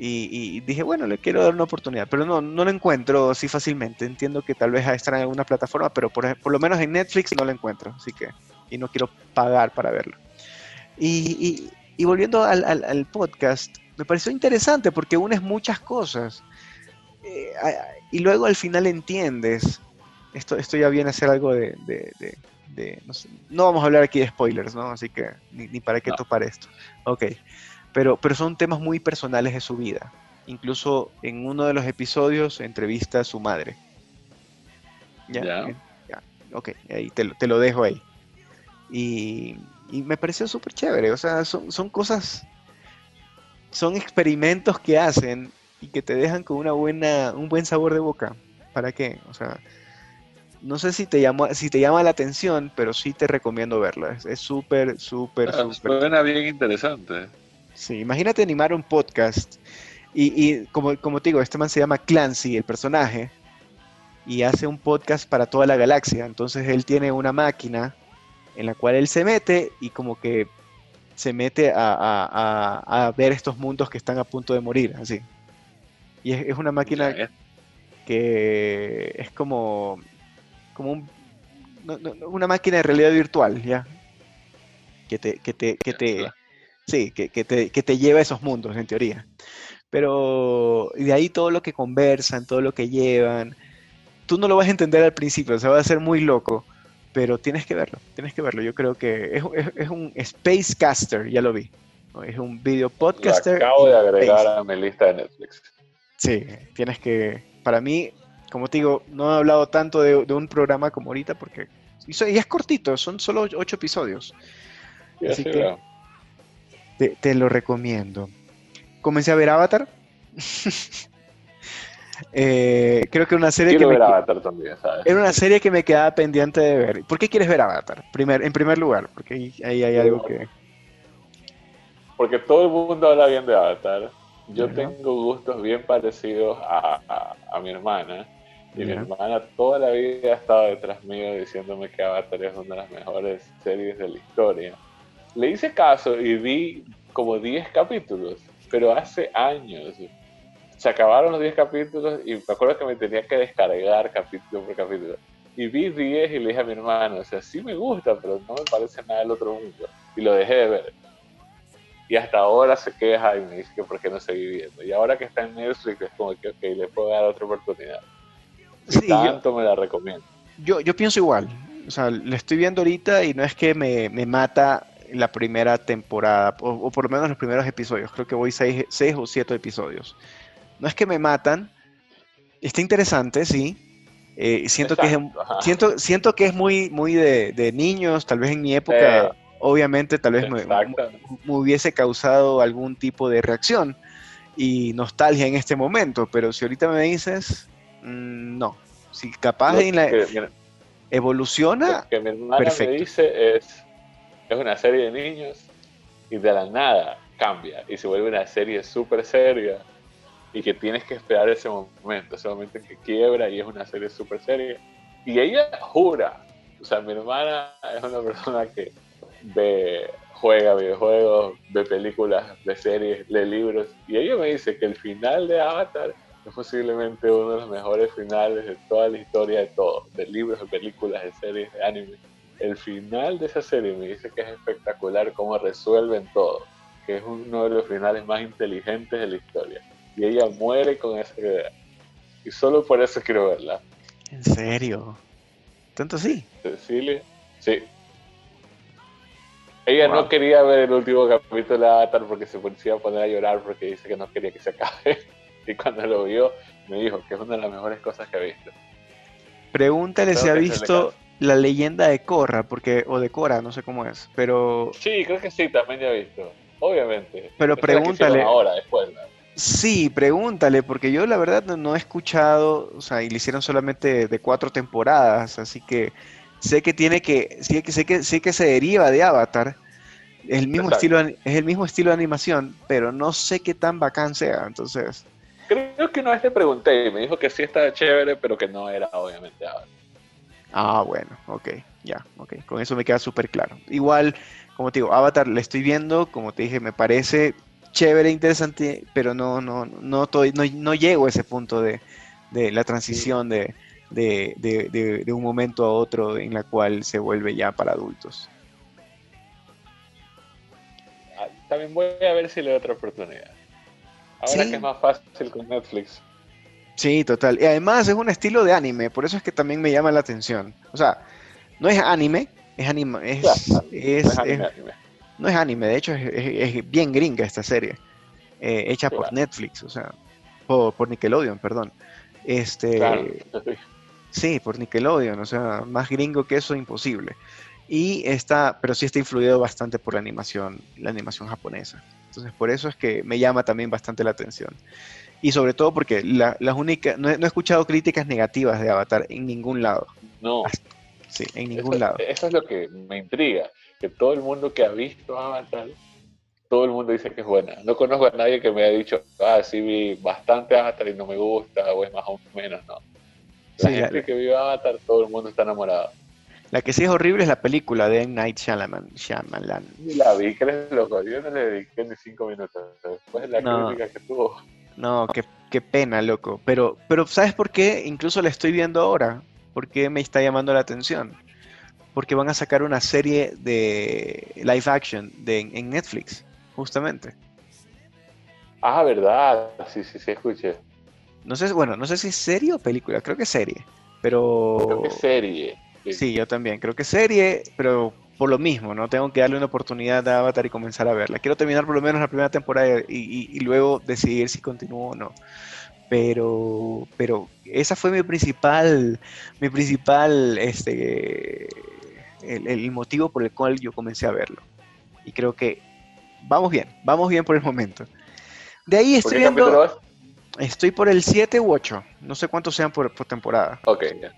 Y, dije, bueno, le quiero dar una oportunidad, pero no, no lo encuentro así fácilmente. Entiendo que tal vez estar en alguna plataforma, pero por, por, lo menos en Netflix no lo encuentro, así que, y no quiero pagar para verlo. Y, y, volviendo al, al, podcast, me pareció interesante porque unes muchas cosas. Eh, y luego al final entiendes, esto, esto ya viene a ser algo de, de, no, vamos a hablar aquí de spoilers, ¿no? Así que ni, ni para qué topar esto. Ok pero, pero son temas muy personales de su vida. Incluso en uno de los episodios entrevista a su madre. ¿Ya? ¿Ya? Ok, ahí te, te, lo dejo ahí. Y, y me pareció súper chévere. O sea, son, son cosas, son experimentos que hacen y que te dejan con una buena, un buen sabor de boca. ¿Para qué? O sea, no sé si te llama, si te llama la atención, pero sí te recomiendo verla. Es súper, súper, Ah, súper. Suena bien interesante. Sí, imagínate animar un podcast y, y como, como te digo, este man se llama Clancy, el personaje, y hace un podcast para toda la galaxia. Entonces él tiene una máquina en la cual él se mete y como que se mete a, a- a- a ver estos mundos que están a punto de morir, así. Y es, es una máquina que es como, como un- no- no- no, una máquina de realidad virtual, ¿ya? Que te, que te, que te, sí, que, que te, que te lleva a esos mundos, en teoría. Pero de ahí todo lo que conversan, todo lo que llevan, tú no lo vas a entender al principio, o sea, va a ser muy loco, pero tienes que verlo, tienes que verlo. Yo creo que es, es- es un Spacecaster, ya lo vi. ¿no? Es un video Lo podcaster. acabo de agregar space. a mi lista de Netflix. Sí, tienes que, para mí, como te digo, no he hablado tanto de, de un programa como ahorita porque, y, so- y es cortito, son solo ocho episodios, Así que- veo. te, te lo recomiendo. Comencé a ver Avatar. Eh, creo que una serie que Quiero me, ver que- Avatar también, ¿sabes? era una serie que me quedaba pendiente de ver. ¿Por qué quieres ver Avatar? Primer, en primer lugar, porque ahí, ahí hay algo que... Porque todo el mundo habla bien de Avatar. Yo tengo gustos bien parecidos a, a- a mi hermana. Y mi hermana toda la vida ha estado detrás mío diciéndome que Avatar es una de las mejores series de la historia. Le hice caso y vi como 10 capítulos, pero hace años. Se acabaron los 10 capítulos y me acuerdo que me tenía que descargar capítulo por capítulo. Y vi 10 y le dije a mi hermano, o sea, sí me gusta, pero no me parece nada del otro mundo. Y lo dejé de ver. Y hasta ahora se queja y me dice que por qué no seguí viendo. Y ahora que está en Netflix es como que, ok, le puedo dar otra oportunidad. Sí, yo, Tanto me la recomiendo. yo, yo pienso igual. O sea, la estoy viendo ahorita y no es que me, me mata la primera temporada, o, o por lo menos los primeros episodios. Creo que voy seis, seis o siete episodios. No es que me matan. Está interesante, sí. Eh, siento, que es, Exacto, ajá. siento, siento que es muy, muy de, de niños. Tal vez en mi época, obviamente, tal vez me, hubiese causado algún tipo de reacción y nostalgia en este momento. Pero si ahorita me dices, mm, no. Si capaz Lo en la, que, mira, evoluciona, lo que mi hermana perfecto. me dice es, es una serie de niños y de la nada cambia y se vuelve una serie súper seria y que tienes que esperar ese momento, ese momento en que quiebra y es una serie súper seria. Y ella jura, o sea, mi hermana es una persona que ve, juega videojuegos, ve películas, ve series, lee libros y ella me dice que el final de Avatar es posiblemente uno de los mejores finales de toda la historia de todo, de libros, de películas, de series, de anime. El final de esa serie me dice que es espectacular cómo resuelven todo, que es uno de los finales más inteligentes de la historia. Y ella muere con esa idea. Y solo por eso quiero verla. en serio. Tanto sí. Cecilia, sí. Ella Wow. no quería ver el último capítulo de Avatar porque se iba a poner a llorar porque dice que no quería que se acabe. Y cuando lo vio, me dijo que es una de las mejores cosas que ha visto. Pregúntale si ha visto la leyenda de Korra, porque, o de Cora, no sé cómo es, pero Sí, creo que sí, también ya he visto. Obviamente. Pero Esa pregúntale. Ahora, después. ¿no? Sí, pregúntale, porque yo la verdad no, no he escuchado, o sea, y le hicieron solamente de cuatro temporadas, así que sé que tiene que, sé que, sé que, sé que se deriva de Avatar, es el mismo estilo, de- es el mismo estilo de animación, pero no sé qué tan bacán sea, entonces, Creo que una vez le pregunté y me dijo que sí estaba chévere, pero que no era obviamente Avatar. ah, bueno, ok, ya, ok, con eso me queda súper claro. Igual, como te digo, Avatar la estoy viendo, como te dije, me parece chévere, interesante, pero no, no, no, estoy- no, no llego a ese punto de, de la transición de, de, de- de- un momento a otro en la cual se vuelve ya para adultos. Ah, También voy a ver si le doy otra oportunidad. Ahora Sí. que es más fácil con Netflix. Sí, total. Y además es un estilo de anime, por eso es que también me llama la atención. O sea, no es anime, es Claro, es- no es anime, es- anime. No es anime, de hecho es, es- es bien gringa esta serie, eh, hecha por. Netflix, o sea, por, por Nickelodeon, perdón. Este, Claro. Sí, por Nickelodeon, o sea, más gringo que eso, imposible. Y está, pero sí está influido bastante por la animación, la animación japonesa. Entonces, por eso es que me llama también bastante la atención. Y sobre todo porque la- las únicas, no he, no he escuchado críticas negativas de Avatar en ningún lado. No. Sí, en ningún lado. Eso es lo que me intriga, que todo el mundo que ha visto Avatar, todo el mundo dice que es buena. No conozco a nadie que me haya dicho, ah, sí vi bastante Avatar y no me gusta, o es más o menos, no. La gente que vio Avatar, todo el mundo está enamorado. La que sí es horrible es la película de M. Night Shyamalan. Shyamalan. La vi, que eres loco. Yo no le dediqué ni cinco minutos. Después de la crítica que tuvo. No, qué, qué, pena, loco. Pero, pero ¿sabes por qué? Incluso la estoy viendo ahora. ¿Por qué me está llamando la atención? Porque van a sacar una serie de live action de, en Netflix, justamente. Ah, verdad. Sí, sí, sí, escuché. No sé, bueno, no sé si es serie o película. Creo que es serie. Pero... Creo que es serie Sí. yo también. Creo que serie, pero por lo mismo, ¿no? Tengo que darle una oportunidad a Avatar y comenzar a verla. Quiero terminar por lo menos la primera temporada y, luego decidir si continúo o no. Pero, pero esa fue mi principal, mi principal, este, el, motivo por el cual yo comencé a verlo. Y creo que vamos bien, vamos bien por el momento. De ahí estoy viendo, estoy por el 7 u 8, no sé cuántos sean por, temporada. Ok, ya.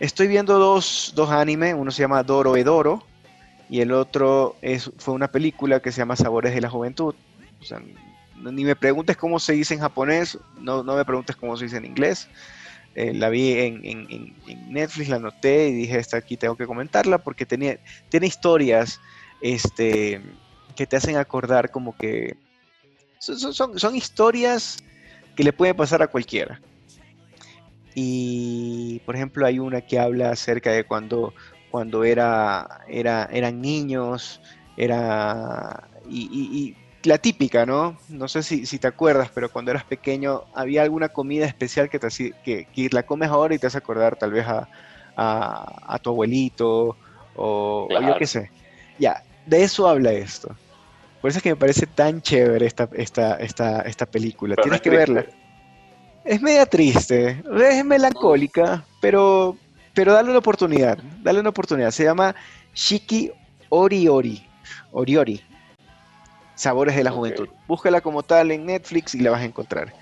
Estoy viendo dos, dos animes, uno se llama Doro Edoro y el otro es, fue una película que se llama Sabores de la Juventud. O sea, ni me preguntes cómo se dice en japonés, no, no me preguntes cómo se dice en inglés. Eh, la vi en, Netflix, la anoté y dije, esta aquí tengo que comentarla porque tenía, tiene historias este, que te hacen acordar como que son, son, son historias que le pueden pasar a cualquiera. Y, por ejemplo, hay una que habla acerca de cuando, cuando era, era, eran niños, era... Y, la típica, ¿no? No sé si, si, te acuerdas, pero cuando eras pequeño había alguna comida especial que, te, que, que la comes ahora y te hace acordar tal vez a, a, tu abuelito o, yo qué sé. Ya, de eso habla esto. Por eso es que me parece tan chévere esta, esta, esta, esta película. Tienes que verla. Es media triste, es melancólica, pero, pero dale una oportunidad, dale una oportunidad. Se llama Shiki Oriori, Oriori, Sabores de la Juventud. Búscala como tal en Netflix y la vas a encontrar.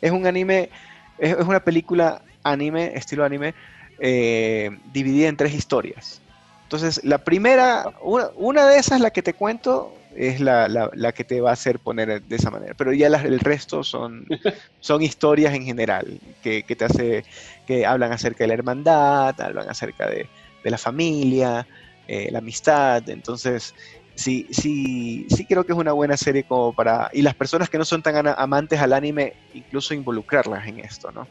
Es un anime, es, una película anime, estilo anime, eh, dividida en tres historias. Entonces, la primera, una, una, de esas, la que te cuento, es la, la, que te va a hacer poner de esa manera. Pero ya el resto son, son historias en general que, que, te hace, que hablan acerca de la hermandad, hablan acerca de, de la familia, eh, la amistad. Entonces, sí, sí, sí creo que es una buena serie como para... Y las personas que no son tan amantes al anime, incluso involucrarlas en esto, ¿no?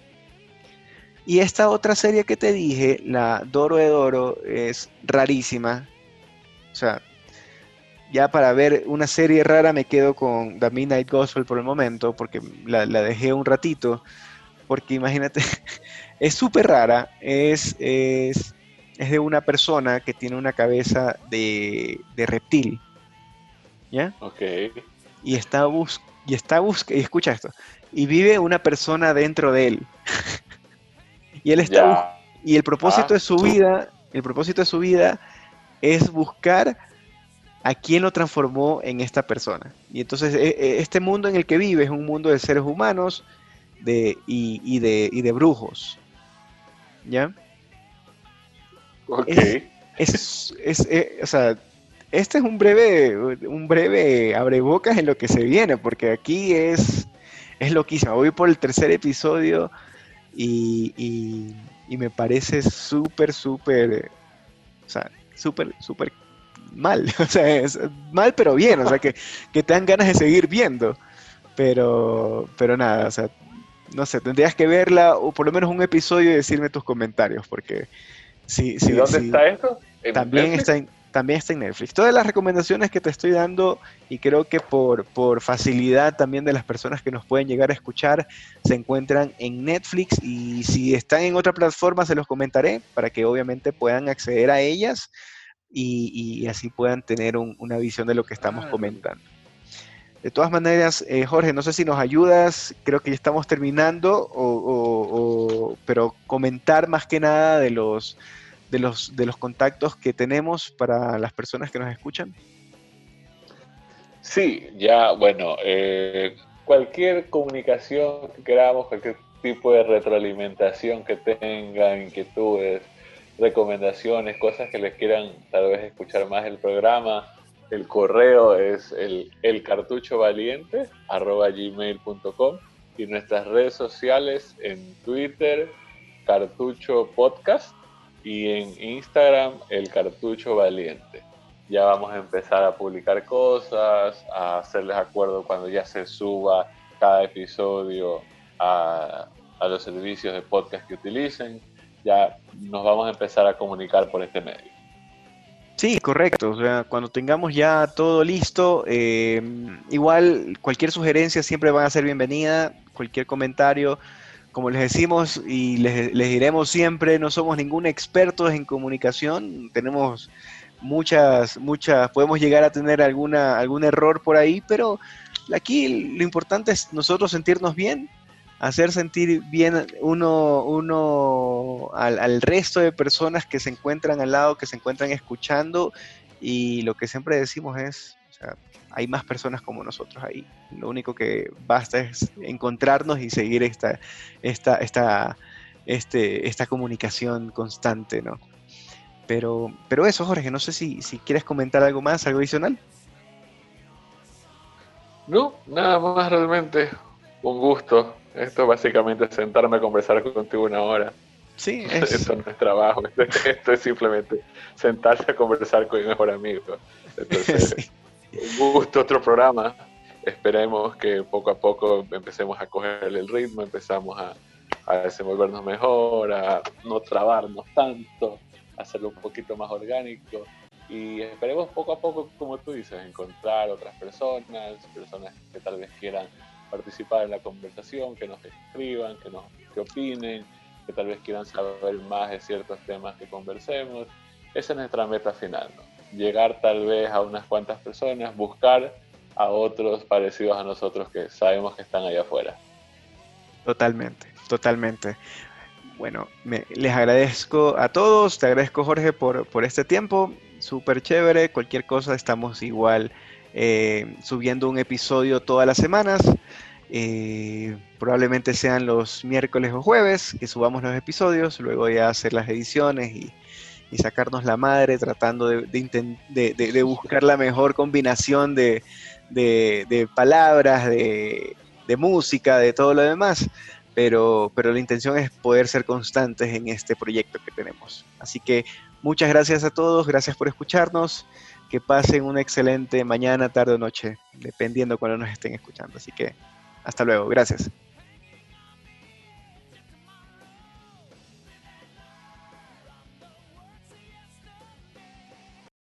Y esta otra serie que te dije, la Doro de Doro, es rarísima. O sea, ya para ver una serie rara me quedo con The Midnight Gospel por el momento, porque la, dejé un ratito, porque imagínate, es súper rara, es, es, de una persona que tiene una cabeza de, reptil, ¿ya? Ok. Y está bus y está y escucha esto, y vive una persona dentro de él. y él está y el propósito de su ah. vida, el propósito de su vida es buscar a quién lo transformó en esta persona. Y entonces e, e, este mundo en el que vive es un mundo de seres humanos de, y, de, y de brujos. ¿Ya? Ok. Es, eh, o sea, este es un breve, un breve abrebocas en lo que se viene, porque aquí es, es loquísimo. Voy por el tercer episodio y, y, y me parece súper, súper, o sea, súper, súper mal, o sea, es mal pero bien, o sea, que, te dan ganas de seguir viendo, pero, pero nada, o sea, no sé, tendrías que verla o por lo menos un episodio y decirme tus comentarios, porque sí, sí, ¿Y dónde está esto? también está en, también está en Netflix. Todas las recomendaciones que te estoy dando y creo que por, por facilidad también de las personas que nos pueden llegar a escuchar se encuentran en Netflix y si están en otra plataforma se los comentaré para que obviamente puedan acceder a ellas y, así puedan tener una visión de lo que estamos comentando. De todas maneras, eh, Jorge, no sé si nos ayudas, creo que ya estamos terminando, o, pero comentar más que nada de los, de, los, de los contactos que tenemos para las personas que nos escuchan. Sí, ya, bueno, eh, cualquier comunicación que queramos, cualquier tipo de retroalimentación que tengan, inquietudes, recomendaciones, cosas que les quieran tal vez escuchar más el programa, el correo es el, el cartucho valiente gmail.com y nuestras redes sociales en Twitter, cartucho podcast y en Instagram, el cartucho valiente ya vamos a empezar a publicar cosas, a hacerles acuerdo cuando ya se suba cada episodio a, los servicios de podcast que utilicen. Ya nos vamos a empezar a comunicar por este medio. Sí, correcto. O sea, cuando tengamos ya todo listo, eh, igual cualquier sugerencia siempre va a ser bienvenida, cualquier comentario. Como les decimos y les, les diremos siempre, no somos ningún expertos en comunicación, tenemos muchas, muchas, podemos llegar a tener alguna, algún error por ahí, pero aquí lo importante es nosotros sentirnos bien, hacer sentir bien uno, uno al, resto de personas que se encuentran al lado, que se encuentran escuchando, y lo que siempre decimos es, hay más personas como nosotros ahí. Lo único que basta es encontrarnos y seguir esta, esta, esta, este, esta comunicación constante, ¿no? Pero, pero eso, Jorge, no sé si, si quieres comentar algo más, algo adicional. No, nada más realmente. Un gusto. Esto básicamente es sentarme a conversar contigo una hora. Sí, es... Esto no es trabajo, esto, es simplemente sentarse a conversar con mi mejor amigo. Entonces, un gusto, otro programa. Esperemos que poco a poco empecemos a coger el ritmo, empezamos a, a desenvolvernos mejor, a no trabarnos tanto hacerlo un poquito más orgánico y esperemos poco a poco, como tú dices, encontrar otras personas, personas que tal vez quieran participar en la conversación, que nos escriban, que nos que opinen, que tal vez quieran saber más de ciertos temas que conversemos. Esa es nuestra meta final, ¿no? llegar tal vez a unas cuantas personas, buscar a otros parecidos a nosotros que sabemos que están allá afuera. Totalmente, totalmente. Bueno, les agradezco a todos, te agradezco Jorge por, este tiempo, súper chévere, cualquier cosa estamos igual eh, subiendo un episodio todas las semanas, eh, probablemente sean los miércoles o jueves que subamos los episodios, luego ya hacer las ediciones y, sacarnos la madre tratando de, de, buscar la mejor combinación de, palabras, de música, de todo lo demás. Pero, pero la intención es poder ser constantes en este proyecto que tenemos. Así que muchas gracias a todos, gracias por escucharnos, que pasen una excelente mañana, tarde o noche, dependiendo cuando nos estén escuchando. Así que hasta luego, gracias.